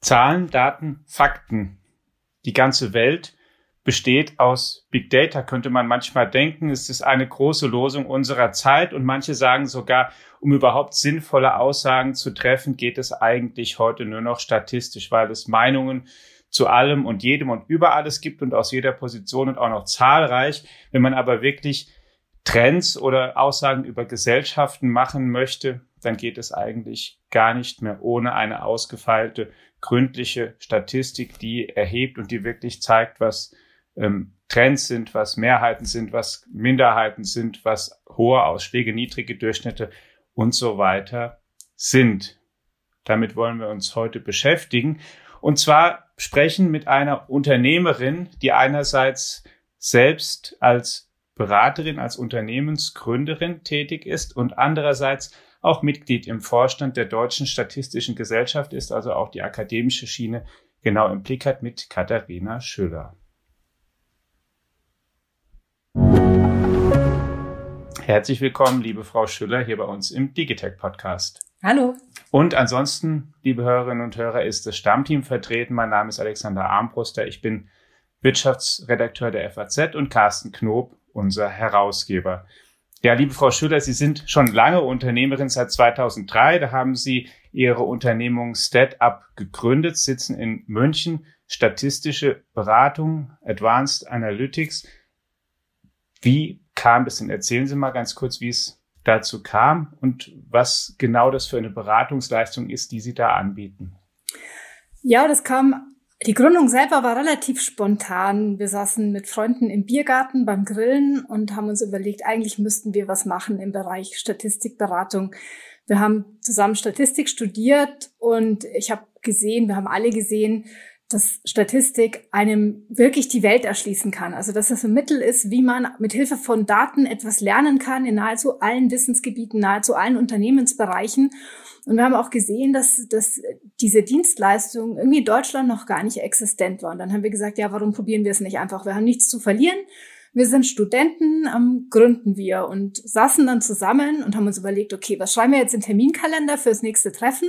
Zahlen, Daten, Fakten. Die ganze Welt besteht aus Big Data, könnte man manchmal denken. Es ist eine große Losung unserer Zeit und manche sagen sogar, um überhaupt sinnvolle Aussagen zu treffen, geht es eigentlich heute nur noch statistisch, weil es Meinungen zu allem und jedem und über alles gibt und aus jeder Position und auch noch zahlreich. Wenn man aber wirklich Trends oder Aussagen über Gesellschaften machen möchte, dann geht es eigentlich gar nicht mehr ohne eine ausgefeilte gründliche Statistik, die erhebt und die wirklich zeigt, was ähm, Trends sind, was Mehrheiten sind, was Minderheiten sind, was hohe Ausschläge, niedrige Durchschnitte und so weiter sind. Damit wollen wir uns heute beschäftigen. Und zwar sprechen mit einer Unternehmerin, die einerseits selbst als Beraterin, als Unternehmensgründerin tätig ist und andererseits auch Mitglied im Vorstand der Deutschen Statistischen Gesellschaft ist, also auch die akademische Schiene genau im Blick hat mit Katharina Schüller. Herzlich willkommen, liebe Frau Schüller, hier bei uns im Digitech Podcast. Hallo. Und ansonsten, liebe Hörerinnen und Hörer, ist das Stammteam vertreten. Mein Name ist Alexander Armbruster. Ich bin Wirtschaftsredakteur der FAZ und Carsten Knob, unser Herausgeber. Ja, liebe Frau Schüler, Sie sind schon lange Unternehmerin seit 2003. Da haben Sie Ihre Unternehmung StatUp gegründet, sitzen in München, statistische Beratung, Advanced Analytics. Wie kam das denn? Erzählen Sie mal ganz kurz, wie es dazu kam und was genau das für eine Beratungsleistung ist, die Sie da anbieten. Ja, das kam die Gründung selber war relativ spontan. Wir saßen mit Freunden im Biergarten beim Grillen und haben uns überlegt, eigentlich müssten wir was machen im Bereich Statistikberatung. Wir haben zusammen Statistik studiert und ich habe gesehen, wir haben alle gesehen, dass Statistik einem wirklich die Welt erschließen kann. Also dass es ein Mittel ist, wie man mit Hilfe von Daten etwas lernen kann in nahezu allen Wissensgebieten, nahezu allen Unternehmensbereichen. Und wir haben auch gesehen, dass, dass diese Dienstleistung irgendwie in Deutschland noch gar nicht existent war. Und dann haben wir gesagt, ja, warum probieren wir es nicht einfach? Wir haben nichts zu verlieren. Wir sind Studenten, ähm, gründen wir und saßen dann zusammen und haben uns überlegt, okay, was schreiben wir jetzt in Terminkalender fürs nächste Treffen?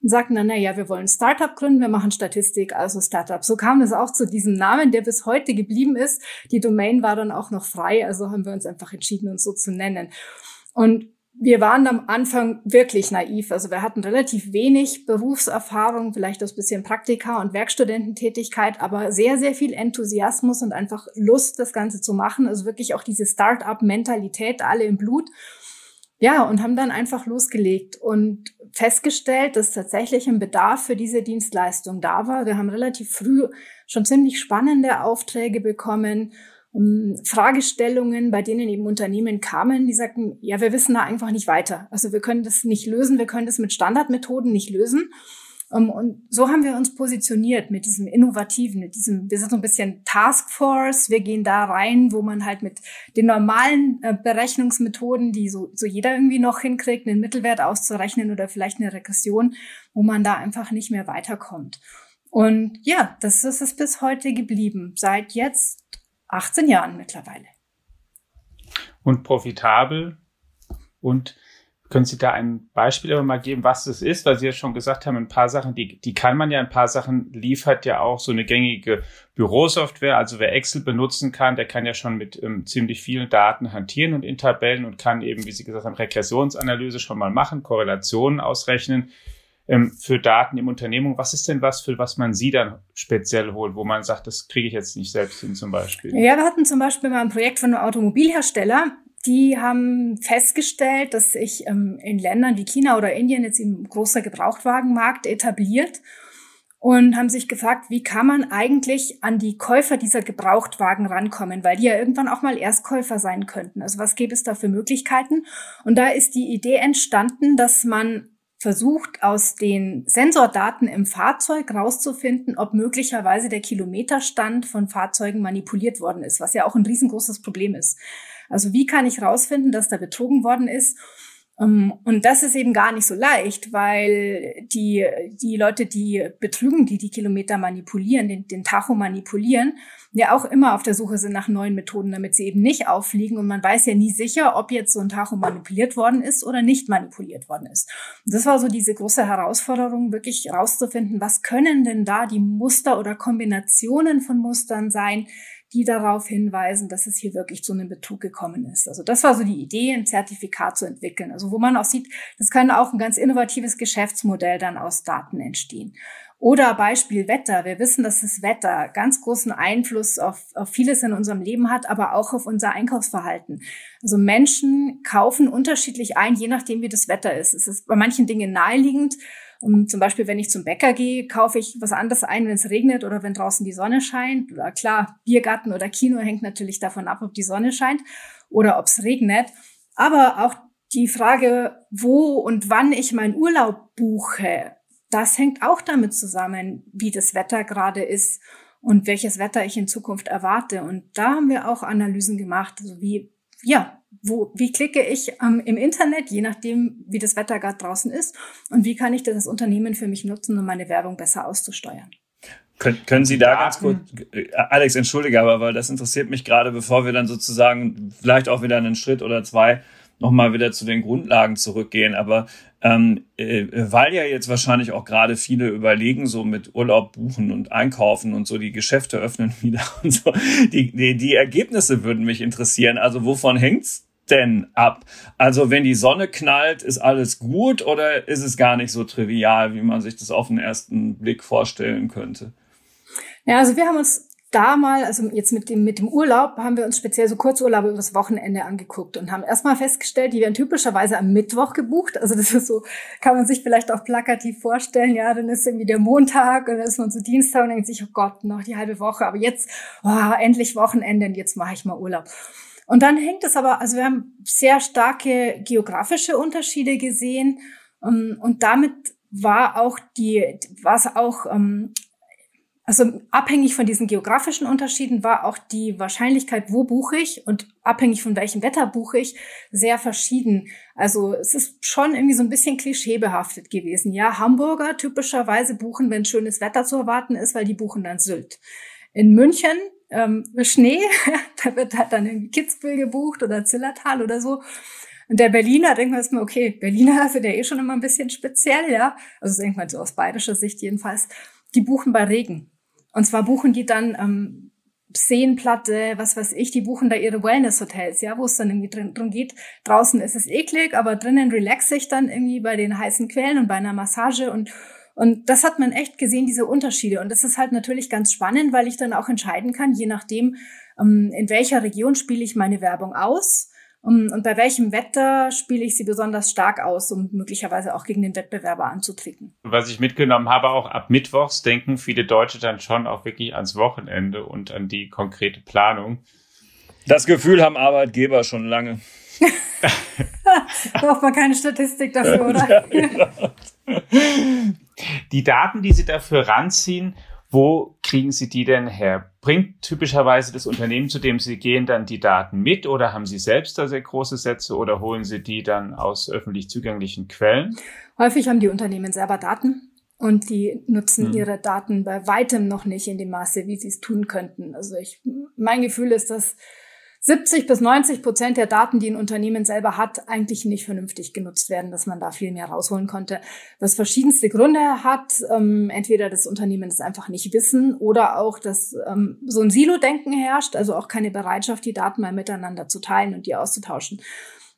Und sagten dann, na ja, wir wollen Startup gründen, wir machen Statistik, also Startup. So kam es auch zu diesem Namen, der bis heute geblieben ist. Die Domain war dann auch noch frei, also haben wir uns einfach entschieden, uns so zu nennen. Und wir waren am Anfang wirklich naiv. Also wir hatten relativ wenig Berufserfahrung, vielleicht das bisschen Praktika und Werkstudententätigkeit, aber sehr, sehr viel Enthusiasmus und einfach Lust, das Ganze zu machen. Also wirklich auch diese Start-up-Mentalität alle im Blut. Ja, und haben dann einfach losgelegt und festgestellt, dass tatsächlich ein Bedarf für diese Dienstleistung da war. Wir haben relativ früh schon ziemlich spannende Aufträge bekommen, um Fragestellungen, bei denen eben Unternehmen kamen, die sagten, ja, wir wissen da einfach nicht weiter. Also wir können das nicht lösen, wir können das mit Standardmethoden nicht lösen. Um, und so haben wir uns positioniert mit diesem Innovativen, mit diesem, wir sind so ein bisschen Taskforce, wir gehen da rein, wo man halt mit den normalen äh, Berechnungsmethoden, die so, so jeder irgendwie noch hinkriegt, einen Mittelwert auszurechnen oder vielleicht eine Regression, wo man da einfach nicht mehr weiterkommt. Und ja, das ist es bis heute geblieben, seit jetzt 18 Jahren mittlerweile. Und profitabel und können Sie da ein Beispiel aber mal geben, was das ist? Weil Sie ja schon gesagt haben, ein paar Sachen, die, die kann man ja, ein paar Sachen liefert ja auch so eine gängige Bürosoftware. Also wer Excel benutzen kann, der kann ja schon mit ähm, ziemlich vielen Daten hantieren und in Tabellen und kann eben, wie Sie gesagt haben, Regressionsanalyse schon mal machen, Korrelationen ausrechnen ähm, für Daten im Unternehmen. Was ist denn was, für was man Sie dann speziell holt, wo man sagt, das kriege ich jetzt nicht selbst hin zum Beispiel? Ja, wir hatten zum Beispiel mal ein Projekt von einem Automobilhersteller, die haben festgestellt, dass sich ähm, in Ländern wie China oder Indien jetzt ein großer Gebrauchtwagenmarkt etabliert und haben sich gefragt, wie kann man eigentlich an die Käufer dieser Gebrauchtwagen rankommen, weil die ja irgendwann auch mal Erstkäufer sein könnten. Also was gäbe es da für Möglichkeiten? Und da ist die Idee entstanden, dass man versucht, aus den Sensordaten im Fahrzeug rauszufinden, ob möglicherweise der Kilometerstand von Fahrzeugen manipuliert worden ist, was ja auch ein riesengroßes Problem ist. Also wie kann ich rausfinden, dass da betrogen worden ist? Ähm, und das ist eben gar nicht so leicht, weil die, die Leute, die betrügen, die die Kilometer manipulieren, den, den Tacho manipulieren, ja auch immer auf der Suche sind nach neuen Methoden, damit sie eben nicht auffliegen. Und man weiß ja nie sicher, ob jetzt so ein Tacho manipuliert worden ist oder nicht manipuliert worden ist. Und das war so diese große Herausforderung, wirklich herauszufinden, was können denn da die Muster oder Kombinationen von Mustern sein, die darauf hinweisen, dass es hier wirklich zu einem Betrug gekommen ist. Also das war so die Idee, ein Zertifikat zu entwickeln. Also wo man auch sieht, das kann auch ein ganz innovatives Geschäftsmodell dann aus Daten entstehen. Oder Beispiel Wetter. Wir wissen, dass das Wetter ganz großen Einfluss auf, auf vieles in unserem Leben hat, aber auch auf unser Einkaufsverhalten. Also Menschen kaufen unterschiedlich ein, je nachdem, wie das Wetter ist. Es ist bei manchen Dingen naheliegend, und zum Beispiel, wenn ich zum Bäcker gehe, kaufe ich was anderes ein, wenn es regnet oder wenn draußen die Sonne scheint. Oder klar, Biergarten oder Kino hängt natürlich davon ab, ob die Sonne scheint oder ob es regnet. Aber auch die Frage, wo und wann ich meinen Urlaub buche, das hängt auch damit zusammen, wie das Wetter gerade ist und welches Wetter ich in Zukunft erwarte. Und da haben wir auch Analysen gemacht, also wie, ja, wo, wie klicke ich ähm, im Internet, je nachdem, wie das Wetter gerade draußen ist, und wie kann ich das Unternehmen für mich nutzen, um meine Werbung besser auszusteuern. Können, können Sie da ganz kurz, äh, Alex, entschuldige, aber weil das interessiert mich gerade, bevor wir dann sozusagen vielleicht auch wieder einen Schritt oder zwei nochmal wieder zu den Grundlagen zurückgehen. Aber ähm, äh, weil ja jetzt wahrscheinlich auch gerade viele überlegen, so mit Urlaub buchen und einkaufen und so die Geschäfte öffnen wieder und so, die, die, die Ergebnisse würden mich interessieren. Also wovon hängt's denn ab? Also wenn die Sonne knallt, ist alles gut oder ist es gar nicht so trivial, wie man sich das auf den ersten Blick vorstellen könnte? Ja, also wir haben uns da mal, also jetzt mit dem, mit dem Urlaub, haben wir uns speziell so Kurzurlaube übers Wochenende angeguckt und haben erstmal festgestellt, die werden typischerweise am Mittwoch gebucht. Also das ist so, kann man sich vielleicht auch plakativ vorstellen. Ja, dann ist irgendwie der Montag und dann ist man so Dienstag und denkt sich, oh Gott, noch die halbe Woche. Aber jetzt, oh, endlich Wochenende und jetzt mache ich mal Urlaub. Und dann hängt es aber, also wir haben sehr starke geografische Unterschiede gesehen ähm, und damit war auch die, war es auch ähm, also abhängig von diesen geografischen Unterschieden war auch die Wahrscheinlichkeit, wo buche ich und abhängig von welchem Wetter buche ich, sehr verschieden. Also es ist schon irgendwie so ein bisschen klischeebehaftet gewesen. Ja, Hamburger typischerweise buchen, wenn schönes Wetter zu erwarten ist, weil die buchen dann Sylt. In München ähm, Schnee, da wird halt dann irgendwie Kitzbühel gebucht oder Zillertal oder so. Und der Berliner denkt man erstmal, okay, Berliner sind ja eh schon immer ein bisschen speziell, ja. Also denkt man so aus bayerischer Sicht jedenfalls. Die buchen bei Regen. Und zwar buchen die dann ähm, Seenplatte, was weiß ich, die buchen da ihre Wellness-Hotels, ja, wo es dann irgendwie drin, drin geht. Draußen ist es eklig, aber drinnen relaxe ich dann irgendwie bei den heißen Quellen und bei einer Massage und und das hat man echt gesehen, diese Unterschiede. Und das ist halt natürlich ganz spannend, weil ich dann auch entscheiden kann, je nachdem, ähm, in welcher Region spiele ich meine Werbung aus und bei welchem Wetter spiele ich sie besonders stark aus, um möglicherweise auch gegen den Wettbewerber anzutreten. Was ich mitgenommen habe, auch ab Mittwochs denken viele Deutsche dann schon auch wirklich ans Wochenende und an die konkrete Planung. Das Gefühl haben Arbeitgeber schon lange. Braucht man keine Statistik dafür, oder? Ja, genau. Die Daten, die Sie dafür ranziehen, wo kriegen Sie die denn her? Bringt typischerweise das Unternehmen, zu dem Sie gehen, dann die Daten mit oder haben Sie selbst da sehr große Sätze oder holen Sie die dann aus öffentlich zugänglichen Quellen? Häufig haben die Unternehmen selber Daten und die nutzen hm. ihre Daten bei weitem noch nicht in dem Maße, wie sie es tun könnten. Also ich, mein Gefühl ist, dass 70 bis 90 Prozent der Daten, die ein Unternehmen selber hat, eigentlich nicht vernünftig genutzt werden, dass man da viel mehr rausholen konnte. Was verschiedenste Gründe hat, ähm, entweder das Unternehmen es einfach nicht wissen oder auch, dass ähm, so ein Silo-Denken herrscht, also auch keine Bereitschaft, die Daten mal miteinander zu teilen und die auszutauschen.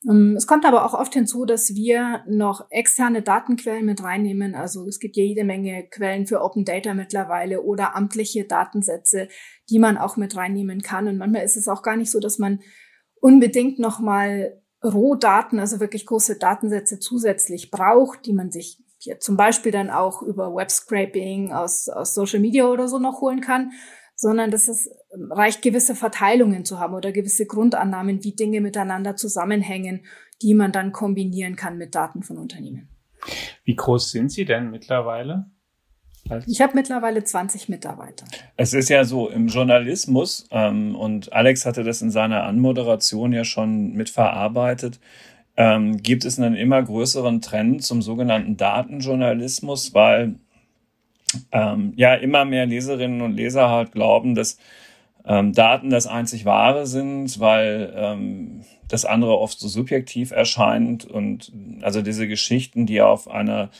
Ähm, es kommt aber auch oft hinzu, dass wir noch externe Datenquellen mit reinnehmen. Also es gibt jede Menge Quellen für Open Data mittlerweile oder amtliche Datensätze, die man auch mit reinnehmen kann. Und manchmal ist es auch gar nicht so, dass man unbedingt nochmal Rohdaten, also wirklich große Datensätze zusätzlich braucht, die man sich hier zum Beispiel dann auch über Webscraping aus, aus Social Media oder so noch holen kann, sondern dass es ähm, reicht, gewisse Verteilungen zu haben oder gewisse Grundannahmen, wie Dinge miteinander zusammenhängen, die man dann kombinieren kann mit Daten von Unternehmen. Wie groß sind Sie denn mittlerweile? Ich habe mittlerweile 20 Mitarbeiter. Es ist ja so im Journalismus, ähm, und Alex hatte das in seiner Anmoderation ja schon mitverarbeitet, ähm, gibt es einen immer größeren Trend zum sogenannten Datenjournalismus, weil ähm, ja immer mehr Leserinnen und Leser halt glauben, dass ähm, Daten das einzig wahre sind, weil ähm, das andere oft so subjektiv erscheint und also diese Geschichten, die auf einer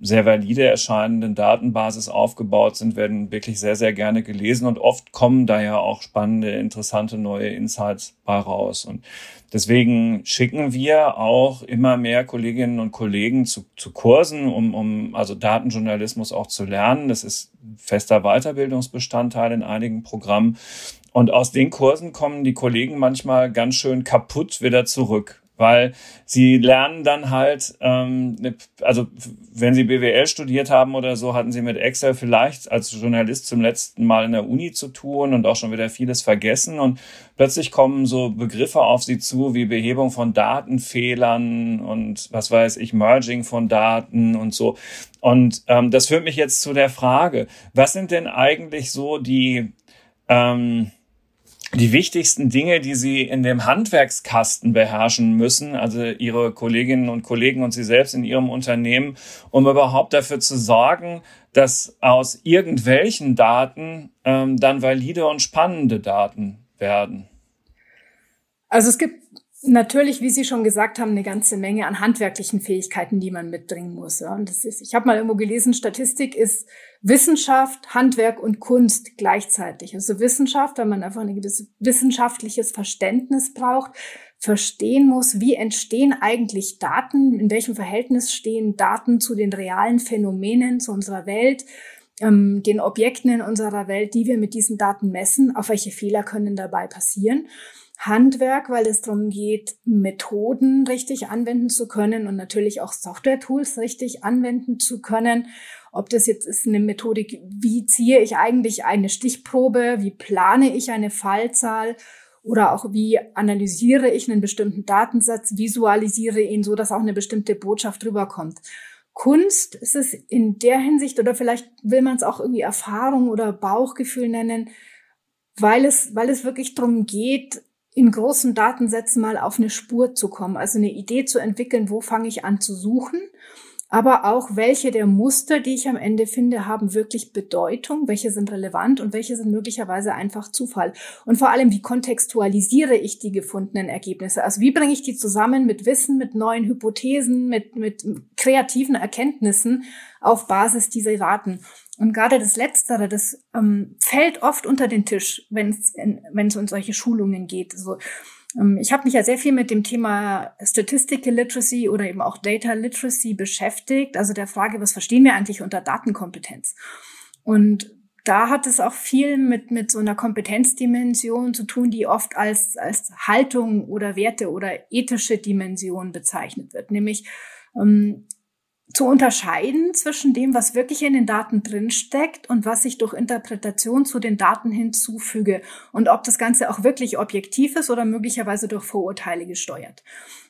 sehr valide erscheinenden Datenbasis aufgebaut sind, werden wirklich sehr, sehr gerne gelesen und oft kommen da ja auch spannende, interessante neue Insights bei raus. Und deswegen schicken wir auch immer mehr Kolleginnen und Kollegen zu, zu Kursen, um, um also Datenjournalismus auch zu lernen. Das ist fester Weiterbildungsbestandteil in einigen Programmen. Und aus den Kursen kommen die Kollegen manchmal ganz schön kaputt wieder zurück weil sie lernen dann halt, ähm, also wenn sie BWL studiert haben oder so, hatten sie mit Excel vielleicht als Journalist zum letzten Mal in der Uni zu tun und auch schon wieder vieles vergessen und plötzlich kommen so Begriffe auf sie zu wie Behebung von Datenfehlern und was weiß ich, Merging von Daten und so. Und ähm, das führt mich jetzt zu der Frage, was sind denn eigentlich so die ähm, die wichtigsten Dinge, die Sie in dem Handwerkskasten beherrschen müssen, also Ihre Kolleginnen und Kollegen und Sie selbst in Ihrem Unternehmen, um überhaupt dafür zu sorgen, dass aus irgendwelchen Daten ähm, dann valide und spannende Daten werden? Also es gibt natürlich, wie Sie schon gesagt haben, eine ganze Menge an handwerklichen Fähigkeiten, die man mitbringen muss. Und das ist, ich habe mal irgendwo gelesen, Statistik ist Wissenschaft, Handwerk und Kunst gleichzeitig. Also Wissenschaft, weil man einfach ein gewisses wissenschaftliches Verständnis braucht, verstehen muss, wie entstehen eigentlich Daten, in welchem Verhältnis stehen Daten zu den realen Phänomenen, zu unserer Welt, ähm, den Objekten in unserer Welt, die wir mit diesen Daten messen, auf welche Fehler können dabei passieren. Handwerk, weil es darum geht, Methoden richtig anwenden zu können und natürlich auch Software-Tools richtig anwenden zu können. Ob das jetzt ist eine Methodik, wie ziehe ich eigentlich eine Stichprobe, wie plane ich eine Fallzahl oder auch wie analysiere ich einen bestimmten Datensatz, visualisiere ihn so, dass auch eine bestimmte Botschaft rüberkommt. Kunst ist es in der Hinsicht, oder vielleicht will man es auch irgendwie Erfahrung oder Bauchgefühl nennen, weil es, weil es wirklich darum geht, in großen Datensätzen mal auf eine Spur zu kommen, also eine Idee zu entwickeln, wo fange ich an zu suchen, aber auch welche der Muster, die ich am Ende finde, haben wirklich Bedeutung, welche sind relevant und welche sind möglicherweise einfach Zufall. Und vor allem, wie kontextualisiere ich die gefundenen Ergebnisse? Also wie bringe ich die zusammen mit Wissen, mit neuen Hypothesen, mit, mit kreativen Erkenntnissen auf Basis dieser Daten? Und gerade das Letztere, das ähm, fällt oft unter den Tisch, wenn es um solche Schulungen geht. So, ähm, ich habe mich ja sehr viel mit dem Thema Statistical Literacy oder eben auch Data Literacy beschäftigt. Also der Frage, was verstehen wir eigentlich unter Datenkompetenz? Und da hat es auch viel mit, mit so einer Kompetenzdimension zu tun, die oft als, als Haltung oder Werte oder ethische Dimension bezeichnet wird. Nämlich, ähm, zu unterscheiden zwischen dem, was wirklich in den Daten drinsteckt und was ich durch Interpretation zu den Daten hinzufüge und ob das Ganze auch wirklich objektiv ist oder möglicherweise durch Vorurteile gesteuert.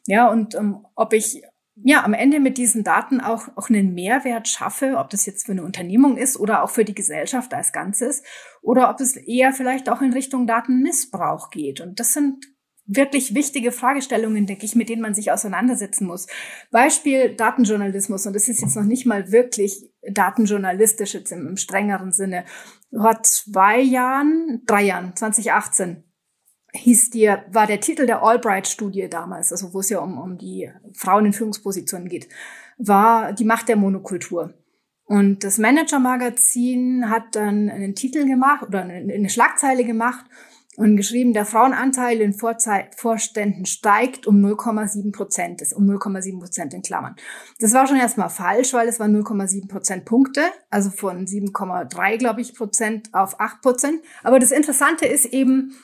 Ja, und ähm, ob ich ja am Ende mit diesen Daten auch, auch einen Mehrwert schaffe, ob das jetzt für eine Unternehmung ist oder auch für die Gesellschaft als Ganzes oder ob es eher vielleicht auch in Richtung Datenmissbrauch geht. Und das sind wirklich wichtige Fragestellungen, denke ich, mit denen man sich auseinandersetzen muss. Beispiel Datenjournalismus, und das ist jetzt noch nicht mal wirklich datenjournalistisch jetzt im, im strengeren Sinne. Vor zwei Jahren, drei Jahren, 2018, hieß dir, war der Titel der Albright-Studie damals, also wo es ja um, um die Frauen in Führungspositionen geht, war die Macht der Monokultur. Und das Manager-Magazin hat dann einen Titel gemacht oder eine Schlagzeile gemacht und geschrieben, der Frauenanteil in Vorständen steigt um 0,7 Prozent, ist um 0,7 Prozent in Klammern. Das war schon erstmal falsch, weil es waren 0,7 Prozent Punkte, also von 7,3, glaube ich, Prozent auf 8 Prozent. Aber das Interessante ist eben,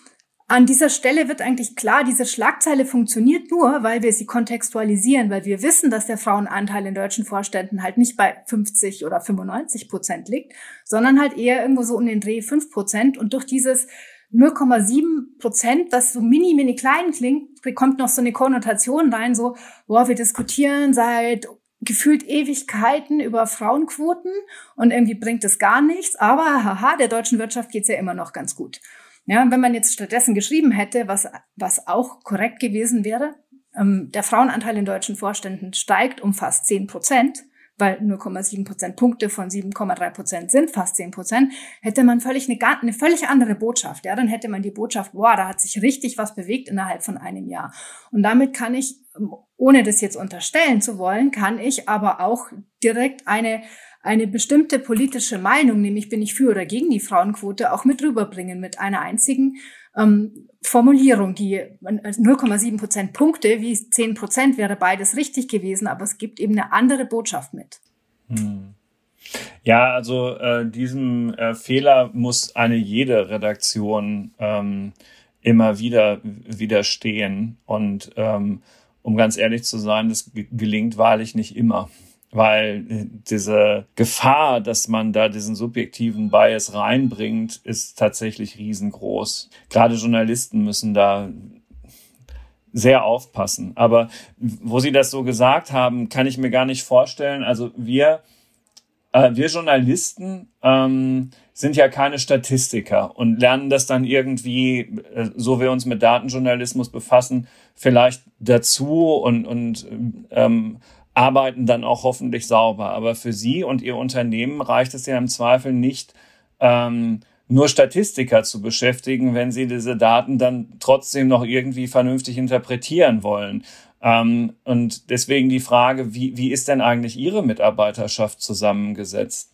an dieser Stelle wird eigentlich klar, diese Schlagzeile funktioniert nur, weil wir sie kontextualisieren, weil wir wissen, dass der Frauenanteil in deutschen Vorständen halt nicht bei 50 oder 95 Prozent liegt, sondern halt eher irgendwo so um den Dreh 5 Prozent. Und durch dieses 0,7 Prozent, das so mini, mini klein klingt, bekommt noch so eine Konnotation rein, so, boah, wir diskutieren seit gefühlt Ewigkeiten über Frauenquoten und irgendwie bringt es gar nichts, aber haha, der deutschen Wirtschaft geht's ja immer noch ganz gut. Ja, wenn man jetzt stattdessen geschrieben hätte, was, was auch korrekt gewesen wäre, ähm, der Frauenanteil in deutschen Vorständen steigt um fast 10 Prozent, weil 0,7 Prozentpunkte von 7,3 Prozent sind fast 10 Prozent, hätte man völlig eine, eine völlig andere Botschaft. Ja, dann hätte man die Botschaft, boah, da hat sich richtig was bewegt innerhalb von einem Jahr. Und damit kann ich, ähm, ohne das jetzt unterstellen zu wollen, kann ich aber auch direkt eine eine bestimmte politische Meinung, nämlich bin ich für oder gegen die Frauenquote, auch mit rüberbringen mit einer einzigen ähm, Formulierung, die 0,7 Prozent Punkte wie 10 Prozent wäre beides richtig gewesen, aber es gibt eben eine andere Botschaft mit. Hm. Ja, also äh, diesem äh, Fehler muss eine jede Redaktion ähm, immer wieder widerstehen. Und ähm, um ganz ehrlich zu sein, das gelingt wahrlich nicht immer weil diese Gefahr, dass man da diesen subjektiven Bias reinbringt, ist tatsächlich riesengroß. Gerade Journalisten müssen da sehr aufpassen. Aber wo Sie das so gesagt haben, kann ich mir gar nicht vorstellen. Also wir, äh, wir Journalisten ähm, sind ja keine Statistiker und lernen das dann irgendwie, äh, so wir uns mit Datenjournalismus befassen, vielleicht dazu und, und ähm, arbeiten dann auch hoffentlich sauber. Aber für Sie und Ihr Unternehmen reicht es ja im Zweifel nicht, ähm, nur Statistiker zu beschäftigen, wenn Sie diese Daten dann trotzdem noch irgendwie vernünftig interpretieren wollen. Ähm, und deswegen die Frage, wie, wie ist denn eigentlich Ihre Mitarbeiterschaft zusammengesetzt?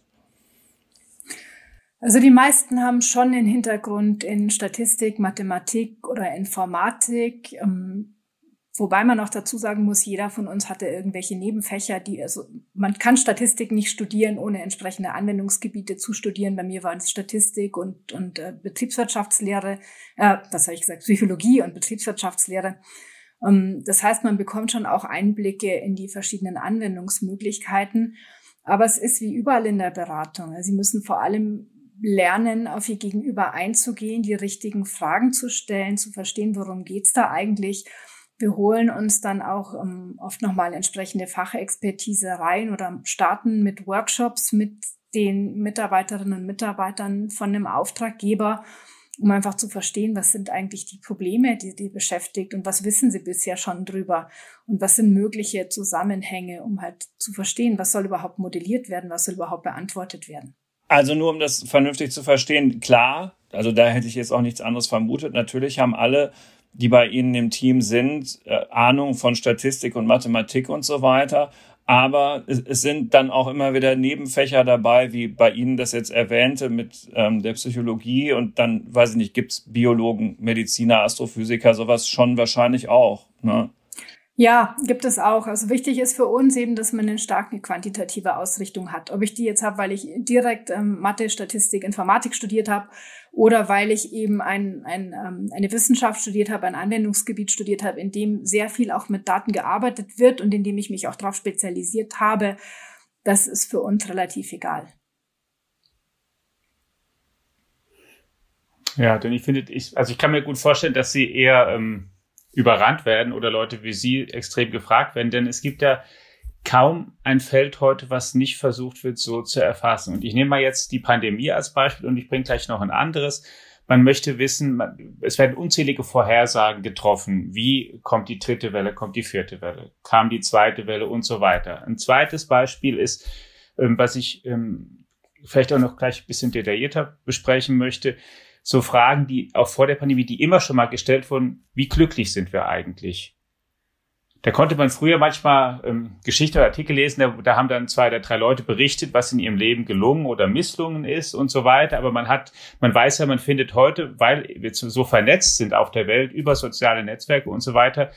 Also die meisten haben schon den Hintergrund in Statistik, Mathematik oder Informatik. Ähm, Wobei man auch dazu sagen muss, jeder von uns hatte irgendwelche Nebenfächer, die, also man kann Statistik nicht studieren, ohne entsprechende Anwendungsgebiete zu studieren. Bei mir waren es Statistik und, und äh, Betriebswirtschaftslehre, äh, was habe ich gesagt, Psychologie und Betriebswirtschaftslehre. Ähm, das heißt, man bekommt schon auch Einblicke in die verschiedenen Anwendungsmöglichkeiten. Aber es ist wie überall in der Beratung. Sie müssen vor allem lernen, auf ihr Gegenüber einzugehen, die richtigen Fragen zu stellen, zu verstehen, worum geht's da eigentlich wir holen uns dann auch ähm, oft nochmal entsprechende Fachexpertise rein oder starten mit Workshops mit den Mitarbeiterinnen und Mitarbeitern von dem Auftraggeber, um einfach zu verstehen, was sind eigentlich die Probleme, die die beschäftigt und was wissen sie bisher schon drüber und was sind mögliche Zusammenhänge, um halt zu verstehen, was soll überhaupt modelliert werden, was soll überhaupt beantwortet werden. Also nur um das vernünftig zu verstehen, klar, also da hätte ich jetzt auch nichts anderes vermutet. Natürlich haben alle die bei Ihnen im Team sind, äh, Ahnung von Statistik und Mathematik und so weiter. Aber es, es, sind dann auch immer wieder Nebenfächer dabei, wie bei Ihnen das jetzt erwähnte mit ähm, der Psychologie und dann, weiß ich nicht, gibt's Biologen, Mediziner, Astrophysiker, sowas schon wahrscheinlich auch. Ne? Ja, gibt es auch. Also wichtig ist für uns eben, dass man eine starke quantitative Ausrichtung hat. Ob ich die jetzt habe, weil ich direkt ähm, Mathe, Statistik, Informatik studiert habe oder weil ich eben ein, ein, ähm, eine Wissenschaft studiert habe, ein Anwendungsgebiet studiert habe, in dem sehr viel auch mit Daten gearbeitet wird und in dem ich mich auch darauf spezialisiert habe, das ist für uns relativ egal. Ja, denn ich finde, ich, also ich kann mir gut vorstellen, dass Sie eher ähm überrannt werden oder Leute wie Sie extrem gefragt werden, denn es gibt ja kaum ein Feld heute, was nicht versucht wird, so zu erfassen. Und ich nehme mal jetzt die Pandemie als Beispiel und ich bringe gleich noch ein anderes. Man möchte wissen, man, es werden unzählige Vorhersagen getroffen. Wie kommt die dritte Welle, kommt die vierte Welle, kam die zweite Welle und so weiter. Ein zweites Beispiel ist, ähm, was ich ähm, vielleicht auch noch gleich ein bisschen detaillierter besprechen möchte so Fragen, die auch vor der Pandemie, die immer schon mal gestellt wurden, wie glücklich sind wir eigentlich? Da konnte man früher manchmal ähm, Geschichte oder Artikel lesen, da, da haben dann zwei oder drei Leute berichtet, was in ihrem Leben gelungen oder misslungen ist und so weiter. Aber man hat, man weiß ja, man findet heute, weil wir so vernetzt sind auf der Welt über soziale Netzwerke und so weiter,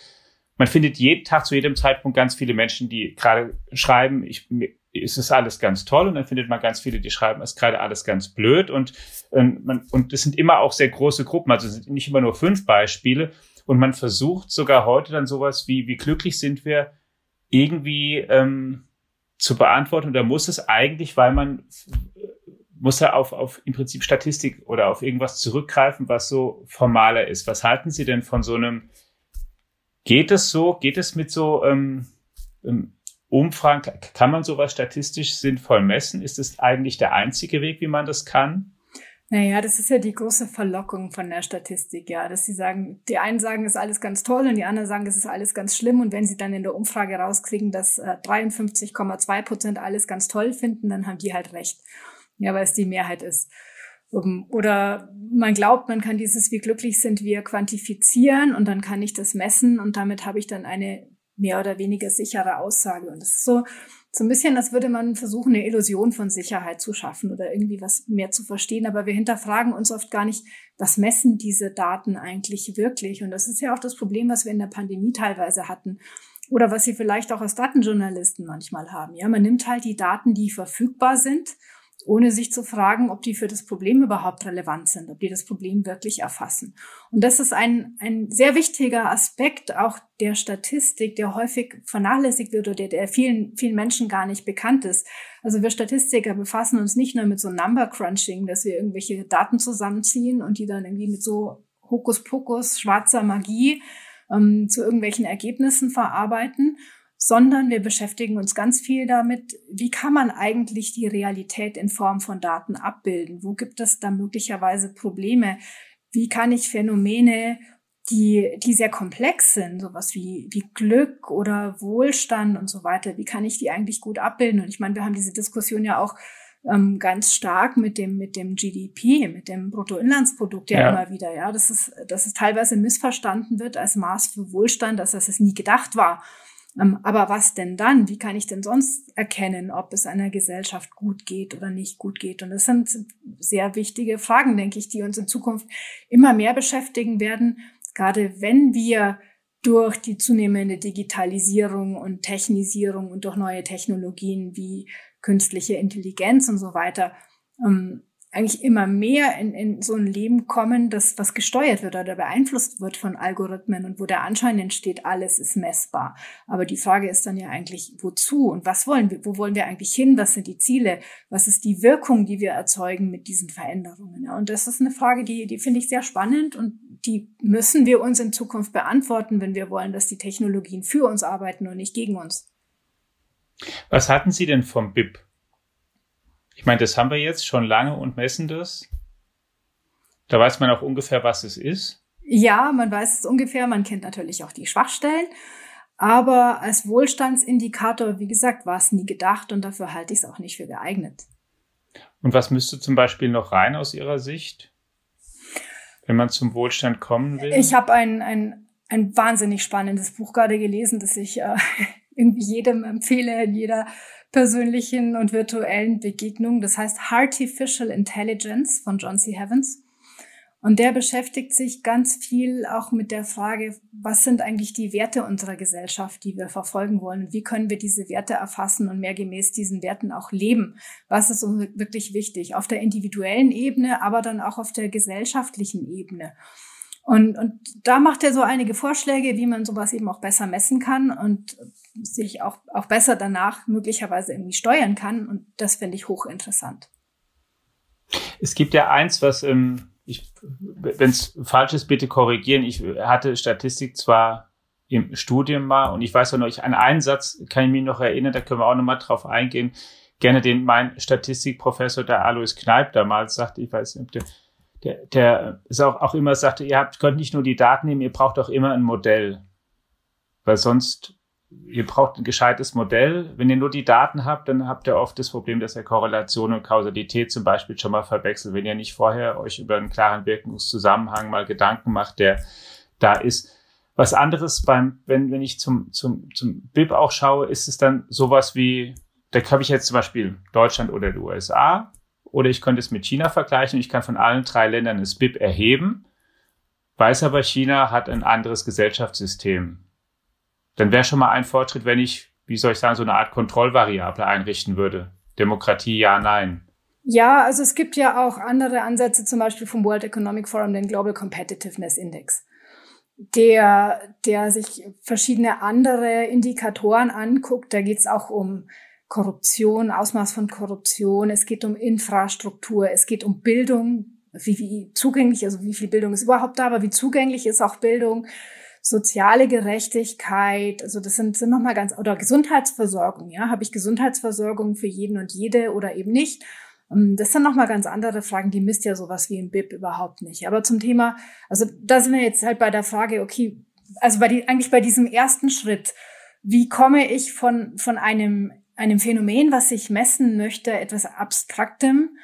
man findet jeden Tag zu jedem Zeitpunkt ganz viele Menschen, die gerade schreiben, ich, ist es alles ganz toll und dann findet man ganz viele, die schreiben, es ist gerade alles ganz blöd und, und, ähm, man, und es sind immer auch sehr große Gruppen, also es sind nicht immer nur fünf Beispiele und man versucht sogar heute dann sowas wie, wie glücklich sind wir irgendwie ähm, zu beantworten und da muss es eigentlich, weil man muss er auf, auf im Prinzip Statistik oder auf irgendwas zurückgreifen, was so formaler ist. Was halten Sie denn von so einem, geht es so, geht es mit so ähm, ähm Umfragen, kann man sowas statistisch sinnvoll messen? Ist es eigentlich der einzige Weg, wie man das kann? Naja, das ist ja die große Verlockung von der Statistik, ja, dass sie sagen, die einen sagen, es ist alles ganz toll und die anderen sagen, es ist alles ganz schlimm. Und wenn sie dann in der Umfrage rauskriegen, dass äh, 53,2 Prozent alles ganz toll finden, dann haben die halt recht. Ja, weil es die Mehrheit ist. Oder man glaubt, man kann dieses, wie glücklich sind wir, quantifizieren und dann kann ich das messen und damit habe ich dann eine mehr oder weniger sichere Aussage. Und das ist so, so ein bisschen, als würde man versuchen, eine Illusion von Sicherheit zu schaffen oder irgendwie was mehr zu verstehen. Aber wir hinterfragen uns oft gar nicht, was messen diese Daten eigentlich wirklich? Und das ist ja auch das Problem, was wir in der Pandemie teilweise hatten. Oder was Sie vielleicht auch als Datenjournalisten manchmal haben. Ja, man nimmt halt die Daten, die verfügbar sind ohne sich zu fragen, ob die für das Problem überhaupt relevant sind, ob die das Problem wirklich erfassen. Und das ist ein, ein sehr wichtiger Aspekt auch der Statistik, der häufig vernachlässigt wird oder der, der vielen, vielen Menschen gar nicht bekannt ist. Also wir Statistiker befassen uns nicht nur mit so Number Crunching, dass wir irgendwelche Daten zusammenziehen und die dann irgendwie mit so Hokuspokus, schwarzer Magie ähm, zu irgendwelchen Ergebnissen verarbeiten, sondern wir beschäftigen uns ganz viel damit, wie kann man eigentlich die Realität in Form von Daten abbilden? Wo gibt es da möglicherweise Probleme? Wie kann ich Phänomene, die, die sehr komplex sind, sowas wie, wie Glück oder Wohlstand und so weiter, wie kann ich die eigentlich gut abbilden? Und ich meine, wir haben diese Diskussion ja auch ähm, ganz stark mit dem, mit dem GDP, mit dem Bruttoinlandsprodukt ja, ja, immer wieder, ja, dass es, dass es teilweise missverstanden wird als Maß für Wohlstand, dass das es nie gedacht war. Ähm, aber was denn dann? Wie kann ich denn sonst erkennen, ob es einer Gesellschaft gut geht oder nicht gut geht? Und das sind sehr wichtige Fragen, denke ich, die uns in Zukunft immer mehr beschäftigen werden, gerade wenn wir durch die zunehmende Digitalisierung und Technisierung und durch neue Technologien wie künstliche Intelligenz und so weiter ähm, eigentlich immer mehr in, in so ein Leben kommen, das was gesteuert wird oder beeinflusst wird von Algorithmen und wo der Anschein entsteht, alles ist messbar. Aber die Frage ist dann ja eigentlich, wozu und was wollen wir, wo wollen wir eigentlich hin? Was sind die Ziele? Was ist die Wirkung, die wir erzeugen mit diesen Veränderungen? Und das ist eine Frage, die, die finde ich sehr spannend und die müssen wir uns in Zukunft beantworten, wenn wir wollen, dass die Technologien für uns arbeiten und nicht gegen uns. Was hatten Sie denn vom BIP? Ich meine, das haben wir jetzt schon lange und messen das. Da weiß man auch ungefähr, was es ist. Ja, man weiß es ungefähr. Man kennt natürlich auch die Schwachstellen. Aber als Wohlstandsindikator, wie gesagt, war es nie gedacht und dafür halte ich es auch nicht für geeignet. Und was müsste zum Beispiel noch rein aus Ihrer Sicht, wenn man zum Wohlstand kommen will? Ich habe ein, ein, ein wahnsinnig spannendes Buch gerade gelesen, das ich äh, irgendwie jedem empfehle, in jeder persönlichen und virtuellen Begegnungen. Das heißt Artificial Intelligence von John C. Heavens. Und der beschäftigt sich ganz viel auch mit der Frage, was sind eigentlich die Werte unserer Gesellschaft, die wir verfolgen wollen? Wie können wir diese Werte erfassen und mehr gemäß diesen Werten auch leben? Was ist uns wirklich wichtig? Auf der individuellen Ebene, aber dann auch auf der gesellschaftlichen Ebene. Und, und da macht er so einige Vorschläge, wie man sowas eben auch besser messen kann und sich auch, auch besser danach möglicherweise irgendwie steuern kann. Und das finde ich hochinteressant. Es gibt ja eins, was, ähm, wenn es falsch ist, bitte korrigieren. Ich hatte Statistik zwar im Studium mal und ich weiß auch noch, ich, an einen Satz kann ich mich noch erinnern, da können wir auch noch mal drauf eingehen. Gerne den mein Statistikprofessor, der Alois Kneip damals sagte, ich weiß nicht, der, der, der ist auch, auch immer sagte, ihr habt, könnt nicht nur die Daten nehmen, ihr braucht auch immer ein Modell. Weil sonst ihr braucht ein gescheites Modell. Wenn ihr nur die Daten habt, dann habt ihr oft das Problem, dass ihr Korrelation und Kausalität zum Beispiel schon mal verwechselt. Wenn ihr nicht vorher euch über einen klaren Wirkungszusammenhang mal Gedanken macht, der da ist. Was anderes beim, wenn, wenn ich zum, zum, zum BIP auch schaue, ist es dann sowas wie, da habe ich jetzt zum Beispiel Deutschland oder die USA oder ich könnte es mit China vergleichen. Ich kann von allen drei Ländern das BIP erheben, weiß aber, China hat ein anderes Gesellschaftssystem dann wäre schon mal ein Fortschritt, wenn ich, wie soll ich sagen, so eine Art Kontrollvariable einrichten würde. Demokratie, ja, nein. Ja, also es gibt ja auch andere Ansätze, zum Beispiel vom World Economic Forum, den Global Competitiveness Index, der, der sich verschiedene andere Indikatoren anguckt. Da geht es auch um Korruption, Ausmaß von Korruption, es geht um Infrastruktur, es geht um Bildung, wie, wie zugänglich, also wie viel Bildung ist überhaupt da, aber wie zugänglich ist auch Bildung soziale Gerechtigkeit, also das sind, sind nochmal ganz, oder Gesundheitsversorgung, ja, habe ich Gesundheitsversorgung für jeden und jede oder eben nicht? Ähm, das sind nochmal ganz andere Fragen, die misst ja sowas wie im BIP überhaupt nicht. Aber zum Thema, also da sind wir jetzt halt bei der Frage, okay, also bei die, eigentlich bei diesem ersten Schritt, wie komme ich von, von einem, einem Phänomen, was ich messen möchte, etwas Abstraktem,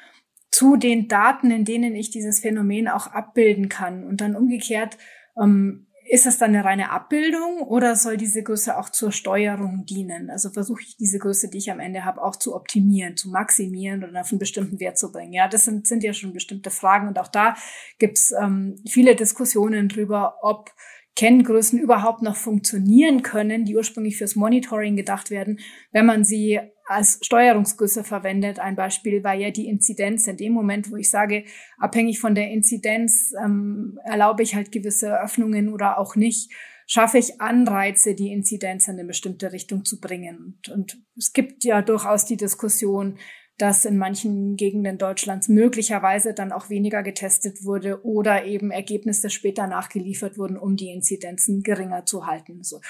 zu den Daten, in denen ich dieses Phänomen auch abbilden kann. Und dann umgekehrt, ähm, ist das dann eine reine Abbildung oder soll diese Größe auch zur Steuerung dienen? Also versuche ich diese Größe, die ich am Ende habe, auch zu optimieren, zu maximieren oder auf einen bestimmten Wert zu bringen. Ja, das sind, sind ja schon bestimmte Fragen und auch da gibt's ähm, viele Diskussionen drüber, ob Kenngrößen überhaupt noch funktionieren können, die ursprünglich fürs Monitoring gedacht werden, wenn man sie als Steuerungsgröße verwendet. Ein Beispiel war ja die Inzidenz. In dem Moment, wo ich sage, abhängig von der Inzidenz ähm, erlaube ich halt gewisse Öffnungen oder auch nicht, schaffe ich Anreize, die Inzidenz in eine bestimmte Richtung zu bringen. Und, und es gibt ja durchaus die Diskussion, dass in manchen Gegenden Deutschlands möglicherweise dann auch weniger getestet wurde oder eben Ergebnisse später nachgeliefert wurden, um die Inzidenzen geringer zu halten. So.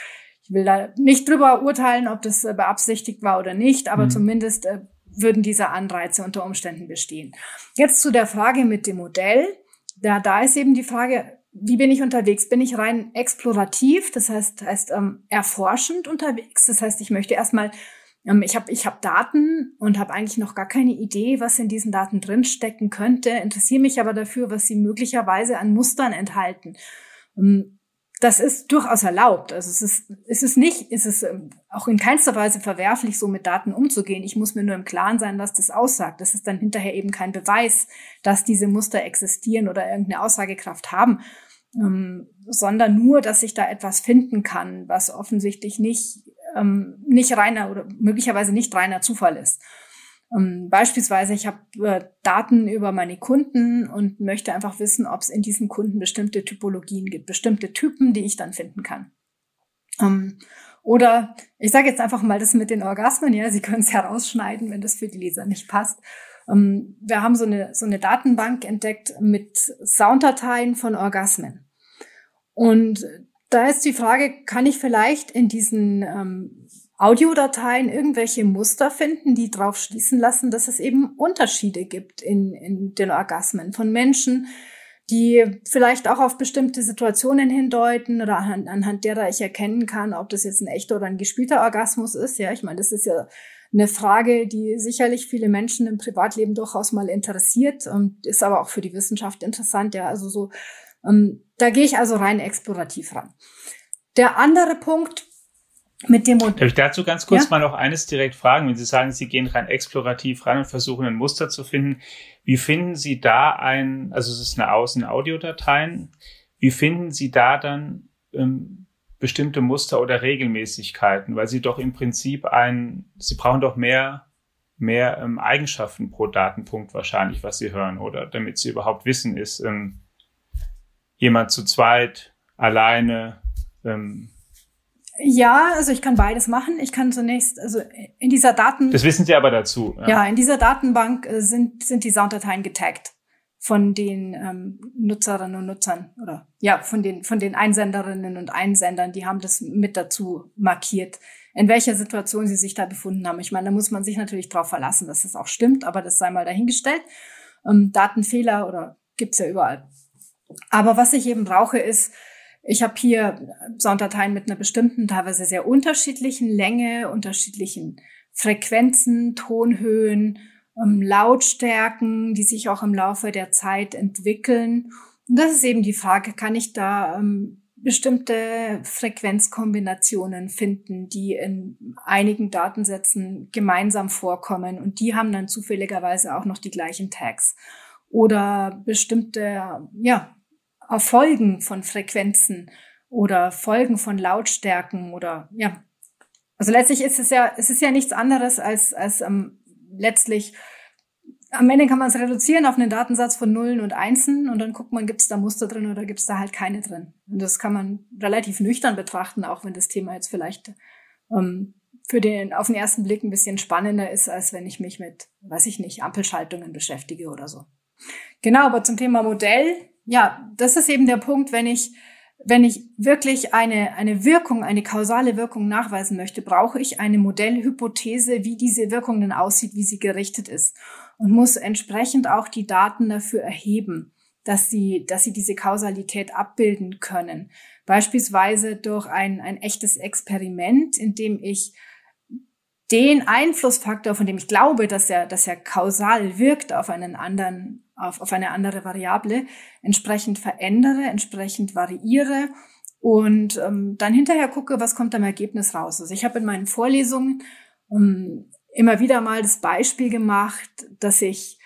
Ich will da nicht drüber urteilen, ob das äh, beabsichtigt war oder nicht, aber mhm. zumindest äh, würden diese Anreize unter Umständen bestehen. Jetzt zu der Frage mit dem Modell. Da, da ist eben die Frage, wie bin ich unterwegs? Bin ich rein explorativ, das heißt, heißt ähm, erforschend unterwegs? Das heißt, ich möchte erstmal, ähm, ich habe ich hab Daten und habe eigentlich noch gar keine Idee, was in diesen Daten drinstecken könnte, interessiere mich aber dafür, was sie möglicherweise an Mustern enthalten. Ähm, das ist durchaus erlaubt. Also es ist, es ist nicht, es ist ähm, auch in keinster Weise verwerflich, so mit Daten umzugehen. Ich muss mir nur im Klaren sein, was das aussagt. Das ist dann hinterher eben kein Beweis, dass diese Muster existieren oder irgendeine Aussagekraft haben, ähm, sondern nur, dass ich da etwas finden kann, was offensichtlich nicht, ähm, nicht reiner oder möglicherweise nicht reiner Zufall ist. Ähm, beispielsweise, ich habe äh, Daten über meine Kunden und möchte einfach wissen, ob es in diesen Kunden bestimmte Typologien gibt, bestimmte Typen, die ich dann finden kann. Ähm, oder ich sage jetzt einfach mal das mit den Orgasmen, ja, Sie können es herausschneiden, wenn das für die Leser nicht passt. Ähm, wir haben so eine, so eine Datenbank entdeckt mit Sounddateien von Orgasmen. Und da ist die Frage, kann ich vielleicht in diesen ähm, Audiodateien irgendwelche Muster finden, die darauf schließen lassen, dass es eben Unterschiede gibt in, in den Orgasmen von Menschen, die vielleicht auch auf bestimmte Situationen hindeuten oder anhand, anhand derer ich erkennen kann, ob das jetzt ein echter oder ein gespielter Orgasmus ist. Ja, ich meine, das ist ja eine Frage, die sicherlich viele Menschen im Privatleben durchaus mal interessiert und ist aber auch für die Wissenschaft interessant. Ja, also so, ähm, da gehe ich also rein explorativ ran. Der andere Punkt, mit dem Darf ich dazu ganz kurz ja? mal noch eines direkt fragen? Wenn Sie sagen, Sie gehen rein explorativ ran und versuchen ein Muster zu finden, wie finden Sie da ein, also es ist eine Außen-Audiodateien, wie finden Sie da dann ähm, bestimmte Muster oder Regelmäßigkeiten? Weil Sie doch im Prinzip ein, Sie brauchen doch mehr, mehr ähm, Eigenschaften pro Datenpunkt wahrscheinlich, was Sie hören, oder damit Sie überhaupt wissen, ist ähm, jemand zu zweit, alleine, ähm, ja, also ich kann beides machen. Ich kann zunächst, also in dieser Daten. Das wissen Sie aber dazu. Ja, ja in dieser Datenbank äh, sind, sind die Sounddateien getaggt von den ähm, Nutzerinnen und Nutzern oder ja, von den, von den Einsenderinnen und Einsendern, die haben das mit dazu markiert, in welcher Situation sie sich da befunden haben. Ich meine, da muss man sich natürlich drauf verlassen, dass das auch stimmt, aber das sei mal dahingestellt. Ähm, Datenfehler oder gibt's ja überall. Aber was ich eben brauche, ist ich habe hier Sounddateien mit einer bestimmten, teilweise sehr unterschiedlichen Länge, unterschiedlichen Frequenzen, Tonhöhen, ähm, Lautstärken, die sich auch im Laufe der Zeit entwickeln. Und das ist eben die Frage, kann ich da ähm, bestimmte Frequenzkombinationen finden, die in einigen Datensätzen gemeinsam vorkommen und die haben dann zufälligerweise auch noch die gleichen Tags oder bestimmte ja Folgen von Frequenzen oder Folgen von Lautstärken oder ja. Also letztlich ist es ja, es ist ja nichts anderes als, als ähm, letztlich am Ende kann man es reduzieren auf einen Datensatz von Nullen und Einsen und dann guckt man, gibt es da Muster drin oder gibt es da halt keine drin. Und das kann man relativ nüchtern betrachten, auch wenn das Thema jetzt vielleicht ähm, für den auf den ersten Blick ein bisschen spannender ist, als wenn ich mich mit, weiß ich nicht, Ampelschaltungen beschäftige oder so. Genau, aber zum Thema Modell ja, das ist eben der Punkt, wenn ich wenn ich wirklich eine, eine Wirkung, eine kausale Wirkung nachweisen möchte, brauche ich eine Modellhypothese, wie diese Wirkung denn aussieht, wie sie gerichtet ist und muss entsprechend auch die Daten dafür erheben, dass sie, dass sie diese Kausalität abbilden können. Beispielsweise durch ein, ein echtes Experiment, in dem ich den Einflussfaktor, von dem ich glaube, dass er, dass er kausal wirkt auf einen anderen, auf, auf eine andere Variable, entsprechend verändere, entsprechend variiere und ähm, dann hinterher gucke, was kommt am Ergebnis raus. Also ich habe in meinen Vorlesungen ähm, immer wieder mal das Beispiel gemacht, dass ich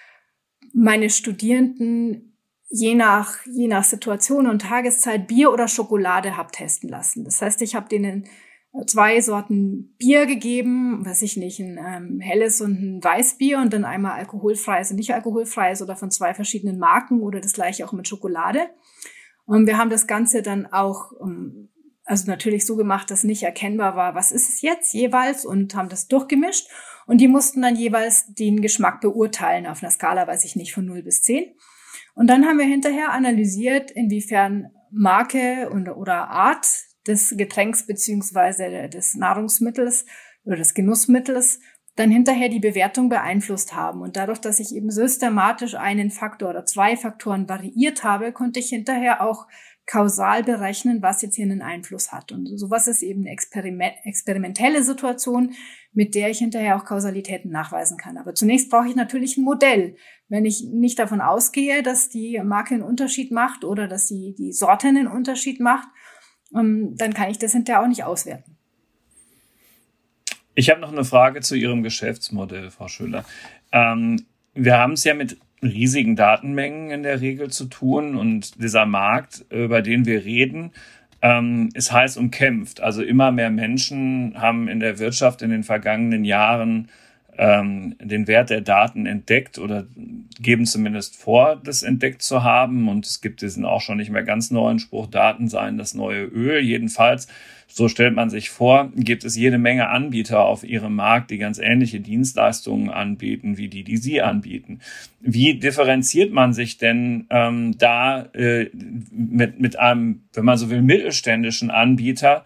meine Studierenden je nach, je nach Situation und Tageszeit Bier oder Schokolade hab testen lassen. Das heißt, ich habe denen zwei Sorten Bier gegeben, weiß ich nicht, ein ähm, helles und ein Weißbier und dann einmal alkoholfreies und nicht alkoholfreies oder von zwei verschiedenen Marken oder das gleiche auch mit Schokolade. Und wir haben das Ganze dann auch, ähm, also natürlich so gemacht, dass nicht erkennbar war, was ist es jetzt jeweils und haben das durchgemischt. Und die mussten dann jeweils den Geschmack beurteilen auf einer Skala, weiß ich nicht, von 0 bis 10. Und dann haben wir hinterher analysiert, inwiefern Marke und, oder Art des Getränks beziehungsweise des Nahrungsmittels oder des Genussmittels dann hinterher die Bewertung beeinflusst haben. Und dadurch, dass ich eben systematisch einen Faktor oder zwei Faktoren variiert habe, konnte ich hinterher auch kausal berechnen, was jetzt hier einen Einfluss hat. Und sowas ist eben eine Experiment, experimentelle Situation, mit der ich hinterher auch Kausalitäten nachweisen kann. Aber zunächst brauche ich natürlich ein Modell. Wenn ich nicht davon ausgehe, dass die Marke einen Unterschied macht oder dass die, die Sorte einen Unterschied macht, dann kann ich das hinterher auch nicht auswerten. Ich habe noch eine Frage zu Ihrem Geschäftsmodell, Frau Schüller. Ähm, wir haben es ja mit riesigen Datenmengen in der Regel zu tun und dieser Markt, über den wir reden, ähm, ist heiß umkämpft. Also immer mehr Menschen haben in der Wirtschaft in den vergangenen Jahren ähm, den Wert der Daten entdeckt oder geben zumindest vor, das entdeckt zu haben. Und es gibt diesen auch schon nicht mehr ganz neuen Spruch, Daten seien das neue Öl. Jedenfalls, so stellt man sich vor, gibt es jede Menge Anbieter auf ihrem Markt, die ganz ähnliche Dienstleistungen anbieten, wie die, die sie anbieten. Wie differenziert man sich denn ähm, da äh, mit, mit einem, wenn man so will, mittelständischen Anbieter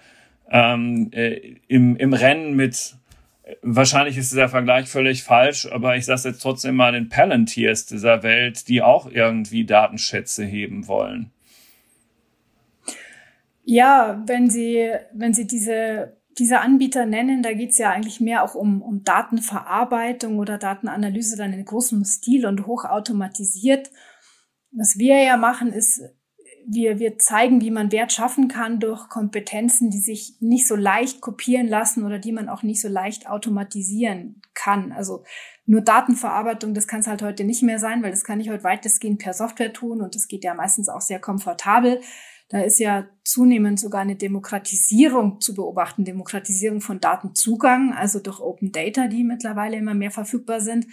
ähm, äh, im, im Rennen mit wahrscheinlich ist dieser Vergleich völlig falsch, aber ich sage jetzt trotzdem mal den Palantiers dieser Welt, die auch irgendwie Datenschätze heben wollen. Ja, wenn Sie, wenn Sie diese, diese Anbieter nennen, da geht es ja eigentlich mehr auch um, um Datenverarbeitung oder Datenanalyse dann in großem Stil und hochautomatisiert. Was wir ja machen, ist wir, wir zeigen, wie man Wert schaffen kann durch Kompetenzen, die sich nicht so leicht kopieren lassen oder die man auch nicht so leicht automatisieren kann. Also nur Datenverarbeitung, das kann es halt heute nicht mehr sein, weil das kann ich heute weitestgehend per Software tun und das geht ja meistens auch sehr komfortabel. Da ist ja zunehmend sogar eine Demokratisierung zu beobachten, Demokratisierung von Datenzugang, also durch Open Data, die mittlerweile immer mehr verfügbar sind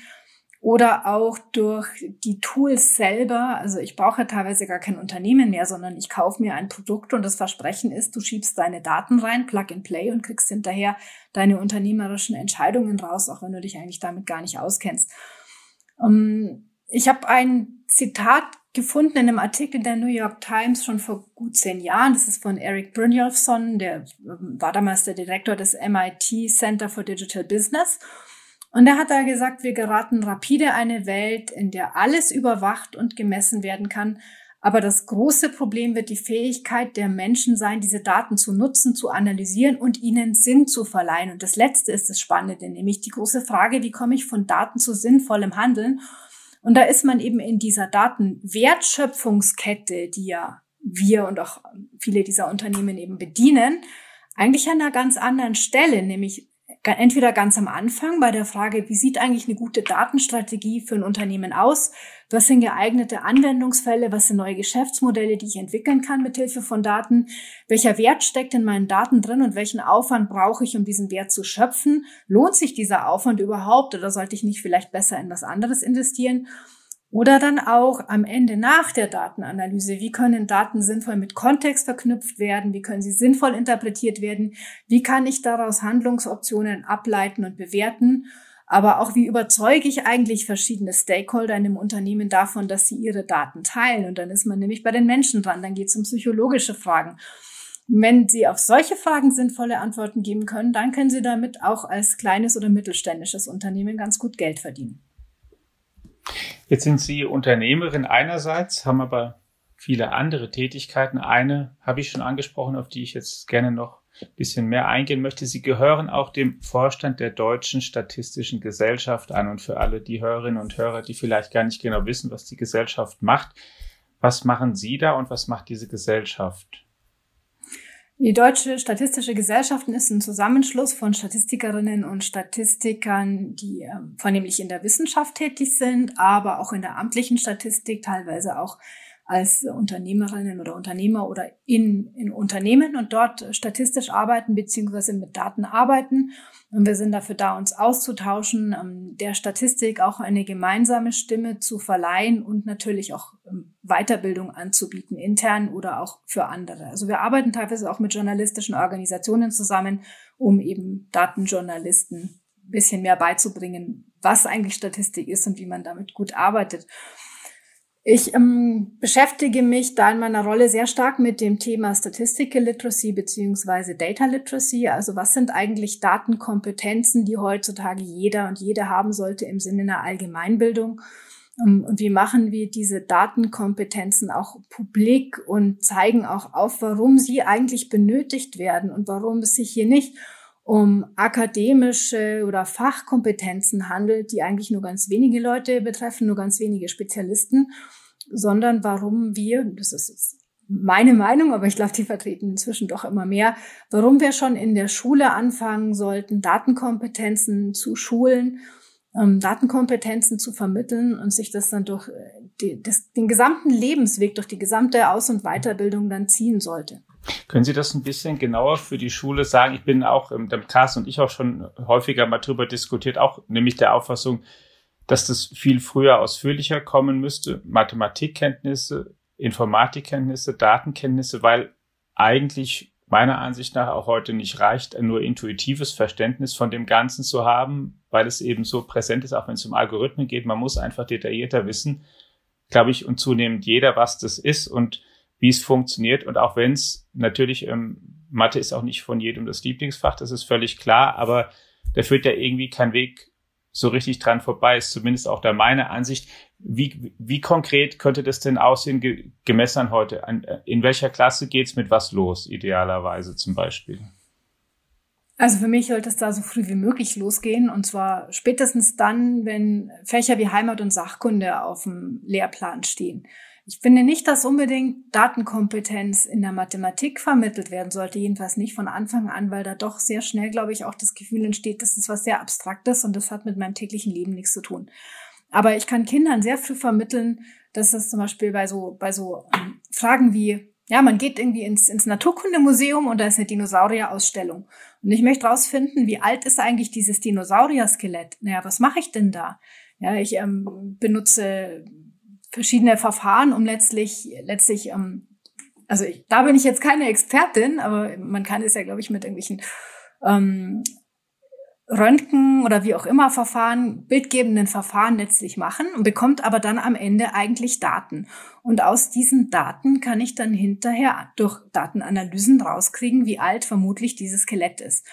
oder auch durch die Tools selber. Also ich brauche teilweise gar kein Unternehmen mehr, sondern ich kaufe mir ein Produkt und das Versprechen ist, du schiebst deine Daten rein, Plug and Play und kriegst hinterher deine unternehmerischen Entscheidungen raus, auch wenn du dich eigentlich damit gar nicht auskennst. Ähm, ich habe ein Zitat gefunden in einem Artikel der New York Times schon vor gut zehn Jahren. Das ist von Eric Brynjolfsson, der ähm, war damals der Direktor des MIT Center for Digital Business. Und er hat da gesagt, wir geraten rapide eine Welt, in der alles überwacht und gemessen werden kann. Aber das große Problem wird die Fähigkeit der Menschen sein, diese Daten zu nutzen, zu analysieren und ihnen Sinn zu verleihen. Und das Letzte ist das Spannende, nämlich die große Frage, wie komme ich von Daten zu sinnvollem Handeln? Und da ist man eben in dieser Datenwertschöpfungskette, die ja wir und auch viele dieser Unternehmen eben bedienen, eigentlich an einer ganz anderen Stelle, nämlich entweder ganz am Anfang bei der Frage, wie sieht eigentlich eine gute Datenstrategie für ein Unternehmen aus? Was sind geeignete Anwendungsfälle? Was sind neue Geschäftsmodelle, die ich entwickeln kann mit Hilfe von Daten? Welcher Wert steckt in meinen Daten drin und welchen Aufwand brauche ich, um diesen Wert zu schöpfen? Lohnt sich dieser Aufwand überhaupt oder sollte ich nicht vielleicht besser in was anderes investieren? Oder dann auch am Ende nach der Datenanalyse. Wie können Daten sinnvoll mit Kontext verknüpft werden? Wie können sie sinnvoll interpretiert werden? Wie kann ich daraus Handlungsoptionen ableiten und bewerten? aber auch wie überzeuge ich eigentlich verschiedene Stakeholder in einem Unternehmen davon, dass sie ihre Daten teilen. Und dann ist man nämlich bei den Menschen dran, dann geht es um psychologische Fragen. Wenn Sie auf solche Fragen sinnvolle Antworten geben können, dann können Sie damit auch als kleines oder mittelständisches Unternehmen ganz gut Geld verdienen. Jetzt sind Sie Unternehmerin einerseits, haben aber viele andere Tätigkeiten. Eine habe ich schon angesprochen, auf die ich jetzt gerne noch ein bisschen mehr eingehen möchte. Sie gehören auch dem Vorstand der Deutschen Statistischen Gesellschaft an. Und für alle die Hörerinnen und Hörer, die vielleicht gar nicht genau wissen, was die Gesellschaft macht, was machen Sie da und was macht diese Gesellschaft? Die Deutsche Statistische Gesellschaften ist ein Zusammenschluss von Statistikerinnen und Statistikern, die äh, vornehmlich in der Wissenschaft tätig sind, aber auch in der amtlichen Statistik, teilweise auch als Unternehmerinnen oder Unternehmer oder in, in Unternehmen und dort statistisch arbeiten beziehungsweise mit Daten arbeiten. Und wir sind dafür da, uns auszutauschen, ähm, der Statistik auch eine gemeinsame Stimme zu verleihen und natürlich auch ähm, Weiterbildung anzubieten, intern oder auch für andere. Also wir arbeiten teilweise auch mit journalistischen Organisationen zusammen, um eben Datenjournalisten ein bisschen mehr beizubringen, was eigentlich Statistik ist und wie man damit gut arbeitet. Ich ähm, beschäftige mich da in meiner Rolle sehr stark mit dem Thema Statistical Literacy beziehungsweise Data Literacy. Also was sind eigentlich Datenkompetenzen, die heutzutage jeder und jede haben sollte im Sinne einer Allgemeinbildung? Ähm, und wie machen wir diese Datenkompetenzen auch publik und zeigen auch auf, warum sie eigentlich benötigt werden und warum es sich hier nicht um akademische oder Fachkompetenzen handelt, die eigentlich nur ganz wenige Leute betreffen, nur ganz wenige Spezialisten, sondern warum wir, das ist meine Meinung, aber ich glaube, die vertreten inzwischen doch immer mehr, warum wir schon in der Schule anfangen sollten, Datenkompetenzen zu schulen, ähm, Datenkompetenzen zu vermitteln und sich das dann durch äh, die, das, den gesamten Lebensweg, durch die gesamte Aus- und Weiterbildung dann ziehen sollte. Können Sie das ein bisschen genauer für die Schule sagen? Ich bin auch, im dem Cast und ich auch schon häufiger mal drüber diskutiert, auch nämlich der Auffassung, dass das viel früher ausführlicher kommen müsste. Mathematikkenntnisse, Informatikkenntnisse, Datenkenntnisse, weil eigentlich meiner Ansicht nach auch heute nicht reicht, nur intuitives Verständnis von dem Ganzen zu haben, weil es eben so präsent ist, auch wenn es um Algorithmen geht. Man muss einfach detaillierter wissen, glaube ich, und zunehmend jeder, was das ist und wie es funktioniert. Und auch wenn es natürlich, ähm, Mathe ist auch nicht von jedem das Lieblingsfach, das ist völlig klar, aber da führt ja irgendwie kein Weg so richtig dran vorbei, ist zumindest auch da meine Ansicht. Wie, wie konkret könnte das denn aussehen, ge gemessen heute? In welcher Klasse geht's mit was los, idealerweise zum Beispiel? Also für mich sollte es da so früh wie möglich losgehen und zwar spätestens dann, wenn Fächer wie Heimat und Sachkunde auf dem Lehrplan stehen. Ich finde nicht, dass unbedingt Datenkompetenz in der Mathematik vermittelt werden sollte, jedenfalls nicht von Anfang an, weil da doch sehr schnell, glaube ich, auch das Gefühl entsteht, das ist was sehr Abstraktes und das hat mit meinem täglichen Leben nichts zu tun. Aber ich kann Kindern sehr früh vermitteln, dass es zum Beispiel bei so, bei so ähm, Fragen wie, ja, man geht irgendwie ins, ins Naturkundemuseum und da ist eine Dinosaurierausstellung. Und ich möchte rausfinden, wie alt ist eigentlich dieses Dinosaurier-Skelett? Naja, was mache ich denn da? Ja, ich ähm, benutze verschiedene Verfahren, um letztlich, letztlich, ähm, also ich, da bin ich jetzt keine Expertin, aber man kann es ja, glaube ich, mit irgendwelchen ähm, Röntgen oder wie auch immer Verfahren, bildgebenden Verfahren letztlich machen und bekommt aber dann am Ende eigentlich Daten. Und aus diesen Daten kann ich dann hinterher durch Datenanalysen rauskriegen, wie alt vermutlich dieses Skelett ist.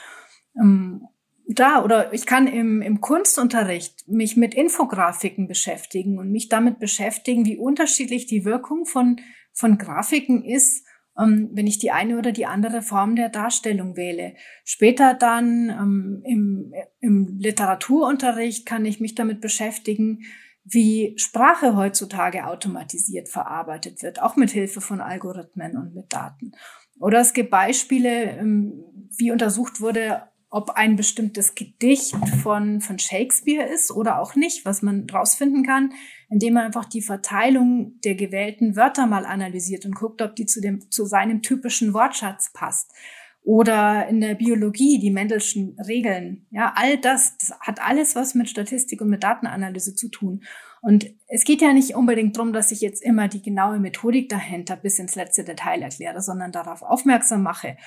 Ähm, da oder ich kann im, im Kunstunterricht mich mit Infografiken beschäftigen und mich damit beschäftigen, wie unterschiedlich die Wirkung von, von Grafiken ist, ähm, wenn ich die eine oder die andere Form der Darstellung wähle. Später dann ähm, im, im Literaturunterricht kann ich mich damit beschäftigen, wie Sprache heutzutage automatisiert verarbeitet wird, auch mit Hilfe von Algorithmen und mit Daten. Oder es gibt Beispiele, ähm, wie untersucht wurde, ob ein bestimmtes Gedicht von, von Shakespeare ist oder auch nicht, was man rausfinden kann, indem man einfach die Verteilung der gewählten Wörter mal analysiert und guckt, ob die zu dem, zu seinem typischen Wortschatz passt. Oder in der Biologie, die Mendelschen Regeln. Ja, all das, das hat alles was mit Statistik und mit Datenanalyse zu tun. Und es geht ja nicht unbedingt darum, dass ich jetzt immer die genaue Methodik dahinter bis ins letzte Detail erkläre, sondern darauf aufmerksam mache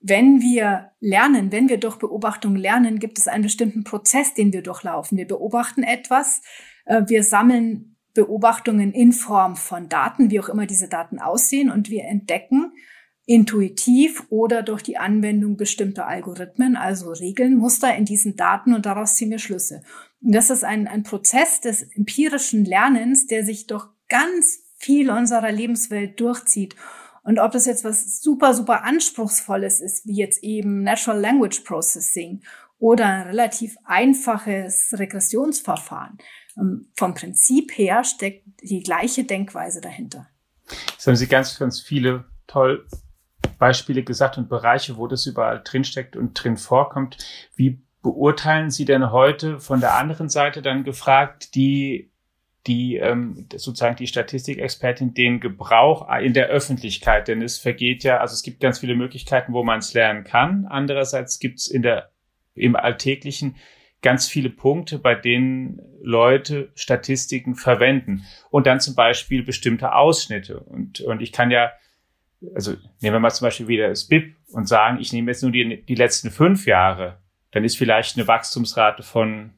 wenn wir lernen, wenn wir durch Beobachtung lernen, gibt es einen bestimmten Prozess, den wir durchlaufen. Wir beobachten etwas, äh, wir sammeln Beobachtungen in Form von Daten, wie auch immer diese Daten aussehen, und wir entdecken intuitiv oder durch die Anwendung bestimmter Algorithmen, also Regeln, Muster in diesen Daten und daraus ziehen wir Schlüsse. Und das ist ein, ein Prozess des empirischen Lernens, der sich durch ganz viel unserer Lebenswelt durchzieht. Und ob das jetzt was super, super anspruchsvolles ist, wie jetzt eben Natural Language Processing oder ein relativ einfaches Regressionsverfahren, ähm, vom Prinzip her steckt die gleiche Denkweise dahinter. Das haben Sie ganz, ganz viele toll Beispiele gesagt und Bereiche, wo das überall drinsteckt und drin vorkommt. Wie beurteilen Sie denn heute von der anderen Seite dann gefragt, die die ähm, sozusagen die Statistikexpertin den Gebrauch in der Öffentlichkeit, denn es vergeht ja, also es gibt ganz viele Möglichkeiten, wo man es lernen kann. Andererseits gibt es in der im Alltäglichen ganz viele Punkte, bei denen Leute Statistiken verwenden und dann zum Beispiel bestimmte Ausschnitte. Und, und ich kann ja, also nehmen wir mal zum Beispiel wieder das BIP und sagen, ich nehme jetzt nur die, die letzten fünf Jahre, dann ist vielleicht eine Wachstumsrate von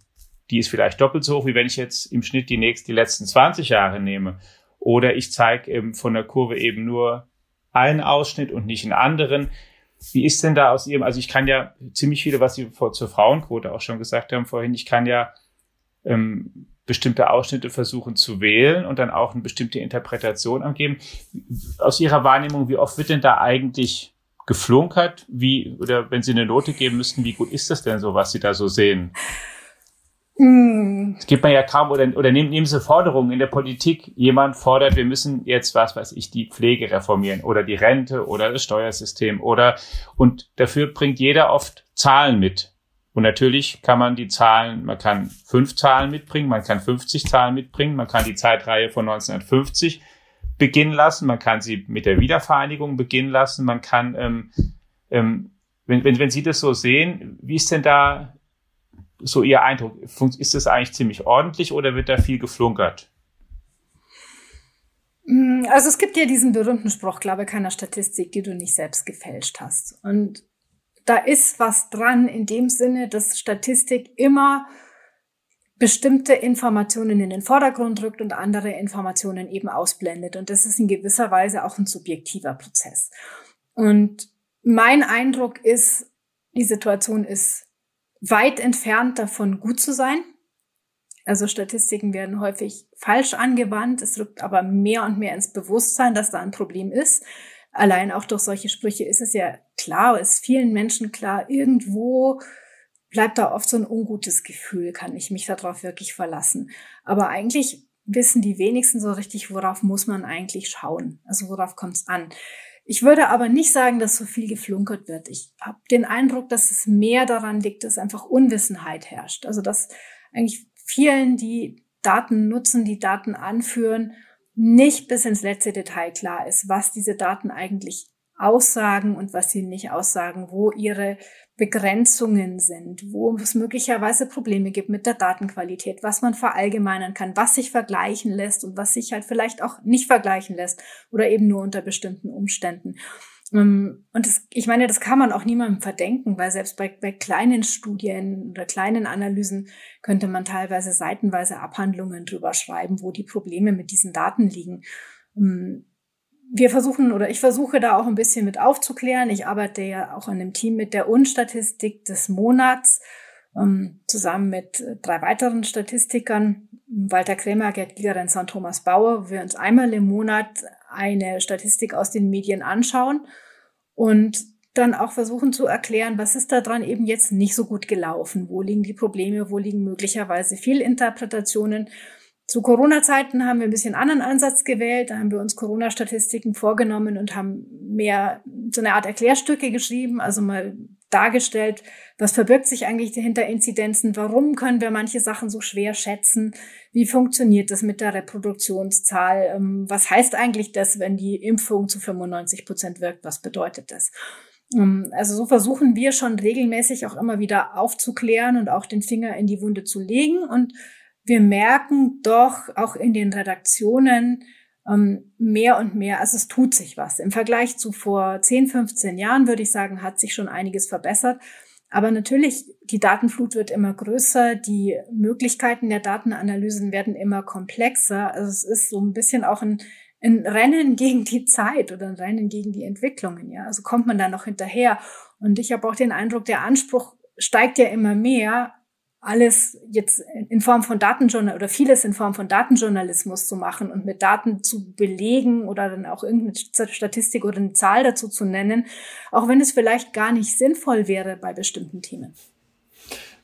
die ist vielleicht doppelt so hoch, wie wenn ich jetzt im Schnitt die nächsten, die letzten 20 Jahre nehme. Oder ich zeige eben von der Kurve eben nur einen Ausschnitt und nicht einen anderen. Wie ist denn da aus Ihrem, also ich kann ja ziemlich viele, was Sie vor, zur Frauenquote auch schon gesagt haben vorhin, ich kann ja ähm, bestimmte Ausschnitte versuchen zu wählen und dann auch eine bestimmte Interpretation angeben. Aus Ihrer Wahrnehmung, wie oft wird denn da eigentlich geflunkert? Wie, oder wenn Sie eine Note geben müssten, wie gut ist das denn so, was Sie da so sehen? Mm. Es gibt man ja kaum, oder, oder nehmen, nehmen Sie Forderungen in der Politik. Jemand fordert, wir müssen jetzt, was weiß ich, die Pflege reformieren oder die Rente oder das Steuersystem oder, und dafür bringt jeder oft Zahlen mit. Und natürlich kann man die Zahlen, man kann fünf Zahlen mitbringen, man kann 50 Zahlen mitbringen, man kann die Zeitreihe von 1950 beginnen lassen, man kann sie mit der Wiedervereinigung beginnen lassen, man kann, ähm, ähm, wenn, wenn, wenn Sie das so sehen, wie ist denn da so Ihr Eindruck? Ist das eigentlich ziemlich ordentlich oder wird da viel geflunkert? Mm, also es gibt ja diesen berühmten Spruch, glaube keiner Statistik, die du nicht selbst gefälscht hast. Und da ist was dran in dem Sinne, dass Statistik immer bestimmte Informationen in den Vordergrund rückt und andere Informationen eben ausblendet. Und das ist in gewisser Weise auch ein subjektiver Prozess. Und mein Eindruck ist, die Situation ist weit entfernt davon, gut zu sein. Also Statistiken werden häufig falsch angewandt. Es rückt aber mehr und mehr ins Bewusstsein, dass da ein Problem ist. Allein auch durch solche Sprüche ist es ja klar, ist vielen Menschen klar, irgendwo bleibt da oft so ein ungutes Gefühl, kann ich mich darauf wirklich verlassen. Aber eigentlich wissen die wenigsten so richtig, worauf muss man eigentlich schauen. Also worauf kommt es an. Ich würde aber nicht sagen, dass so viel geflunkert wird. Ich habe den Eindruck, dass es mehr daran liegt, dass einfach Unwissenheit herrscht. Also dass eigentlich vielen, die Daten nutzen, die Daten anführen, nicht bis ins letzte Detail klar ist, was diese Daten eigentlich aussagen und was sie nicht aussagen, wo ihre Begrenzungen sind, wo es möglicherweise Probleme gibt mit der Datenqualität, was man verallgemeinern kann, was sich vergleichen lässt und was sich halt vielleicht auch nicht vergleichen lässt oder eben nur unter bestimmten Umständen. Ähm, und das, ich meine, das kann man auch niemandem verdenken, weil selbst bei, bei kleinen Studien oder kleinen Analysen könnte man teilweise seitenweise Abhandlungen drüber schreiben, wo die Probleme mit diesen Daten liegen. Wir versuchen oder ich versuche da auch ein bisschen mit aufzuklären. Ich arbeite ja auch an einem Team mit der Unstatistik des Monats ähm, zusammen mit äh, drei weiteren Statistikern, Walter Krämer, Gerd Gigerenz und Thomas Bauer, wo wir uns einmal im Monat eine Statistik aus den Medien anschauen und dann auch versuchen zu erklären, was ist da dran eben jetzt nicht so gut gelaufen, wo liegen die Probleme, wo liegen möglicherweise Fehlinterpretationen zu Corona-Zeiten haben wir ein bisschen anderen Ansatz gewählt. Da haben wir uns Corona-Statistiken vorgenommen und haben mehr so eine Art Erklärstücke geschrieben, also mal dargestellt, was verbirgt sich eigentlich dahinter Inzidenzen, warum können wir manche Sachen so schwer schätzen, wie funktioniert das mit der Reproduktionszahl, ähm, was heißt eigentlich das, wenn die Impfung zu 95 Prozent wirkt, was bedeutet das? Ähm, also so versuchen wir schon regelmäßig auch immer wieder aufzuklären und auch den Finger in die Wunde zu legen und wir merken doch auch in den Redaktionen, ähm, mehr und mehr, also es tut sich was. Im Vergleich zu vor 10, 15 Jahren würde ich sagen, hat sich schon einiges verbessert. Aber natürlich, die Datenflut wird immer größer, die Möglichkeiten der Datenanalysen werden immer komplexer. Also es ist so ein bisschen auch ein, ein Rennen gegen die Zeit oder ein Rennen gegen die Entwicklungen. Ja, also kommt man da noch hinterher. Und ich habe auch den Eindruck, der Anspruch steigt ja immer mehr, alles jetzt in Form von Datenjournal oder vieles in Form von Datenjournalismus zu machen und mit Daten zu belegen oder dann auch irgendeine Statistik oder eine Zahl dazu zu nennen, auch wenn es vielleicht gar nicht sinnvoll wäre bei bestimmten Themen.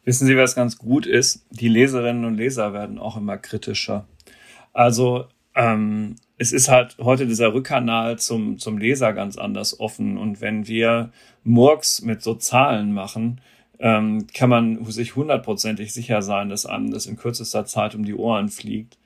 Wissen Sie, was ganz gut ist? Die Leserinnen und Leser werden auch immer kritischer. Also ähm, es ist halt heute dieser Rückkanal zum, zum Leser ganz anders offen. Und wenn wir Murks mit so Zahlen machen, ähm, kann man sich hundertprozentig sicher sein, dass einem das in kürzester Zeit um die Ohren fliegt.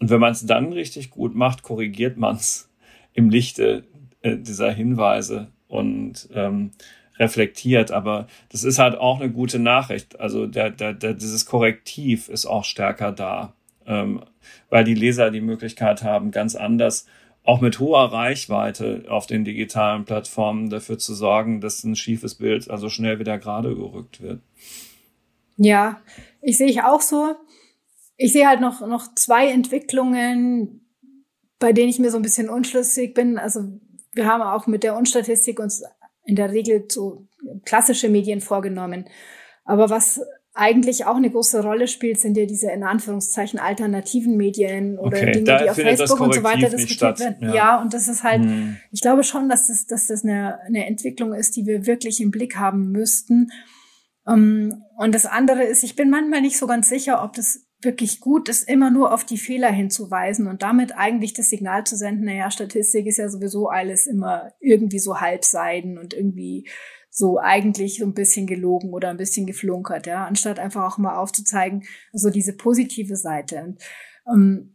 Und wenn man es dann richtig gut macht, korrigiert man es im Lichte äh, dieser Hinweise und ähm, reflektiert. Aber das ist halt auch eine gute Nachricht. Also der, der, der, dieses Korrektiv ist auch stärker da, ähm, weil die Leser die Möglichkeit haben, ganz anders auch mit hoher Reichweite auf den digitalen Plattformen dafür zu sorgen, dass ein schiefes Bild also schnell wieder gerade gerückt wird. Ja, ich sehe ich auch so. Ich sehe halt noch, noch zwei Entwicklungen, bei denen ich mir so ein bisschen unschlüssig bin. Also wir haben auch mit der Unstatistik uns in der Regel so klassische Medien vorgenommen. Aber was eigentlich auch eine große Rolle spielt, sind ja diese in Anführungszeichen alternativen Medien oder okay, Dinge, die auf Facebook und so weiter diskutiert werden. Ja. ja. und das ist halt, hm. ich glaube schon, dass das, dass das eine, eine Entwicklung ist, die wir wirklich im Blick haben müssten. Um, ähm, und das andere ist, ich bin manchmal nicht so ganz sicher, ob das wirklich gut ist, immer nur auf die Fehler hinzuweisen und damit eigentlich das Signal zu senden, naja, Statistik ist ja sowieso alles immer irgendwie so halbseiden und irgendwie so eigentlich so ein bisschen gelogen oder ein bisschen geflunkert, ja, anstatt einfach auch mal aufzuzeigen, so diese positive Seite. Und, ähm,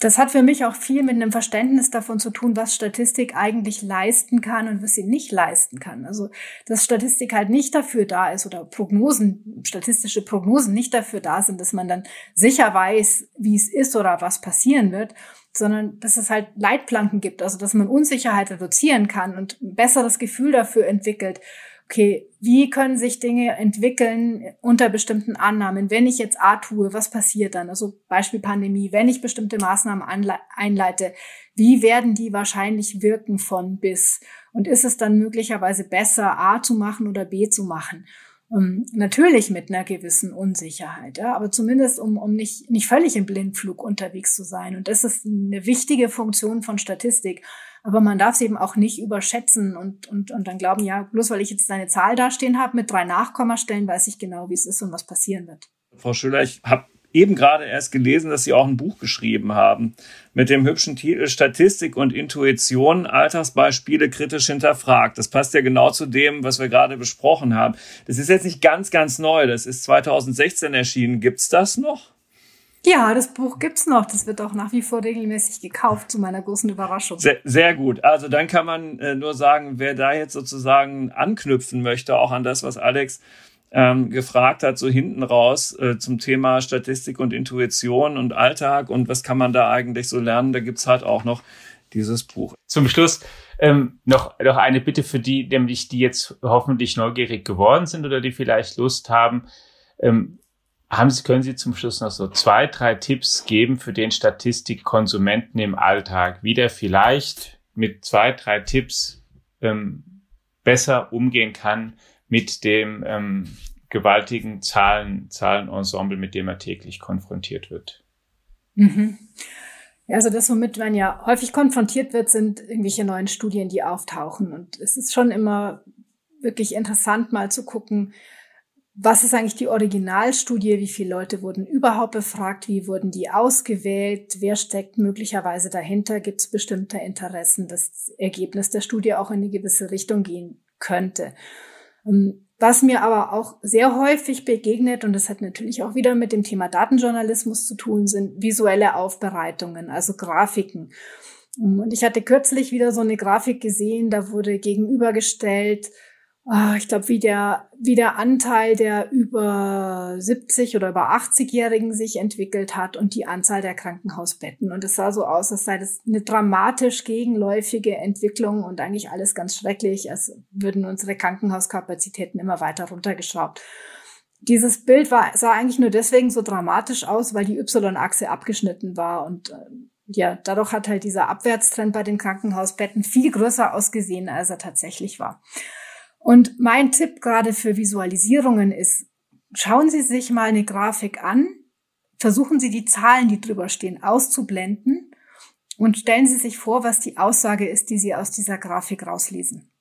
das hat für mich auch viel mit einem Verständnis davon zu tun, was Statistik eigentlich leisten kann und was sie nicht leisten kann. Also, dass Statistik halt nicht dafür da ist oder Prognosen, statistische Prognosen nicht dafür da sind, dass man dann sicher weiß, wie es ist oder was passieren wird, sondern dass es halt Leitplanken gibt, also dass man Unsicherheit reduzieren kann und ein besseres Gefühl dafür entwickelt, okay, wie können sich Dinge entwickeln unter bestimmten Annahmen? Wenn ich jetzt A tue, was passiert dann? Also Beispiel Pandemie, wenn ich bestimmte Maßnahmen einleite, wie werden die wahrscheinlich wirken von bis? Und ist es dann möglicherweise besser, A zu machen oder B zu machen? Um, natürlich mit einer gewissen Unsicherheit, ja, aber zumindest um, um nicht, nicht völlig im Blindflug unterwegs zu sein. Und das ist eine wichtige Funktion von Statistik. Aber man darf es eben auch nicht überschätzen und, und, und dann glauben, ja, bloß weil ich jetzt eine Zahl dastehen habe mit drei Nachkommastellen, weiß ich genau, wie es ist und was passieren wird. Frau Schüler, ich habe eben gerade erst gelesen, dass Sie auch ein Buch geschrieben haben mit dem hübschen Titel Statistik und Intuition, Alltagsbeispiele kritisch hinterfragt. Das passt ja genau zu dem, was wir gerade besprochen haben. Das ist jetzt nicht ganz, ganz neu. Das ist 2016 erschienen. Gibt's das noch? Ja, das Buch gibt's noch. Das wird auch nach wie vor regelmäßig gekauft, zu meiner großen Überraschung. Sehr, sehr gut. Also dann kann man äh, nur sagen, wer da jetzt sozusagen anknüpfen möchte, auch an das, was Alex ähm, gefragt hat, so hinten raus äh, zum Thema Statistik und Intuition und Alltag und was kann man da eigentlich so lernen, da gibt's halt auch noch dieses Buch. Zum Schluss ähm, noch, noch eine Bitte für die, nämlich die jetzt hoffentlich neugierig geworden sind oder die vielleicht Lust haben. Ähm, haben Sie, können Sie zum Schluss noch so zwei, drei Tipps geben für den Statistikkonsumenten im Alltag, wie der vielleicht mit zwei, drei Tipps ähm, besser umgehen kann mit dem ähm, gewaltigen Zahlen, Zahlenensemble, mit dem er täglich konfrontiert wird? Mhm. Ja, also das, womit man ja häufig konfrontiert wird, sind irgendwelche neuen Studien, die auftauchen. Und es ist schon immer wirklich interessant, mal zu gucken, was ist eigentlich die Originalstudie? Wie viele Leute wurden überhaupt befragt? Wie wurden die ausgewählt? Wer steckt möglicherweise dahinter? Gibt es bestimmte Interessen, dass das Ergebnis der Studie auch in eine gewisse Richtung gehen könnte? Ähm, was mir aber auch sehr häufig begegnet, und das hat natürlich auch wieder mit dem Thema Datenjournalismus zu tun, sind visuelle Aufbereitungen, also Grafiken. Und ich hatte kürzlich wieder so eine Grafik gesehen, da wurde gegenübergestellt, ich glaube, wie der, wie der Anteil der über 70 oder über 80-Jährigen sich entwickelt hat und die Anzahl der Krankenhausbetten. Und es sah so aus, als sei das eine dramatisch gegenläufige Entwicklung und eigentlich alles ganz schrecklich, als würden unsere Krankenhauskapazitäten immer weiter runtergeschraubt. Dieses Bild war, sah eigentlich nur deswegen so dramatisch aus, weil die Y-Achse abgeschnitten war und äh, ja, dadurch hat halt dieser Abwärtstrend bei den Krankenhausbetten viel größer ausgesehen, als er tatsächlich war. Und mein Tipp gerade für Visualisierungen ist, schauen Sie sich mal eine Grafik an, versuchen Sie die Zahlen, die drüber stehen, auszublenden und stellen Sie sich vor, was die Aussage ist, die Sie aus dieser Grafik rauslesen.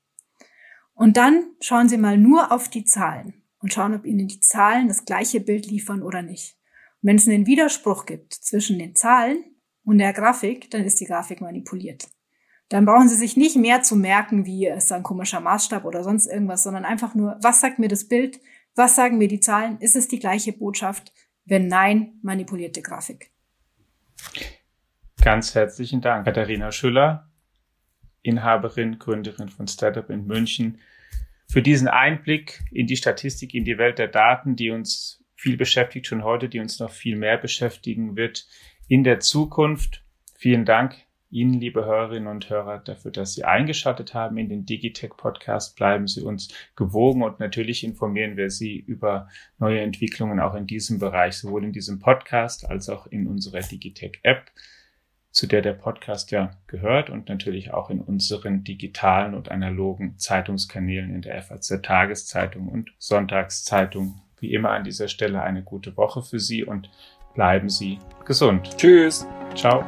Und dann schauen Sie mal nur auf die Zahlen und schauen, ob Ihnen die Zahlen das gleiche Bild liefern oder nicht. Und wenn es einen Widerspruch gibt zwischen den Zahlen und der Grafik, dann ist die Grafik manipuliert dann brauchen Sie sich nicht mehr zu merken, wie ist ein komischer Maßstab oder sonst irgendwas, sondern einfach nur, was sagt mir das Bild? Was sagen mir die Zahlen? Ist es die gleiche Botschaft? Wenn nein, manipulierte Grafik. Ganz herzlichen Dank, Katharina Schüller, Inhaberin, Gründerin von Startup in München, für diesen Einblick in die Statistik, in die Welt der Daten, die uns viel beschäftigt schon heute, die uns noch viel mehr beschäftigen wird in der Zukunft. Vielen Dank, Ihnen, liebe Hörerinnen und Hörer, dafür, dass Sie eingeschaltet haben in den Digitech Podcast. Bleiben Sie uns gewogen und natürlich informieren wir Sie über neue Entwicklungen auch in diesem Bereich, sowohl in diesem Podcast als auch in unserer Digitech App, zu der der Podcast ja gehört und natürlich auch in unseren digitalen und analogen Zeitungskanälen in der FAZ Tageszeitung und Sonntagszeitung. Wie immer an dieser Stelle eine gute Woche für Sie und bleiben Sie gesund. Tschüss. Ciao.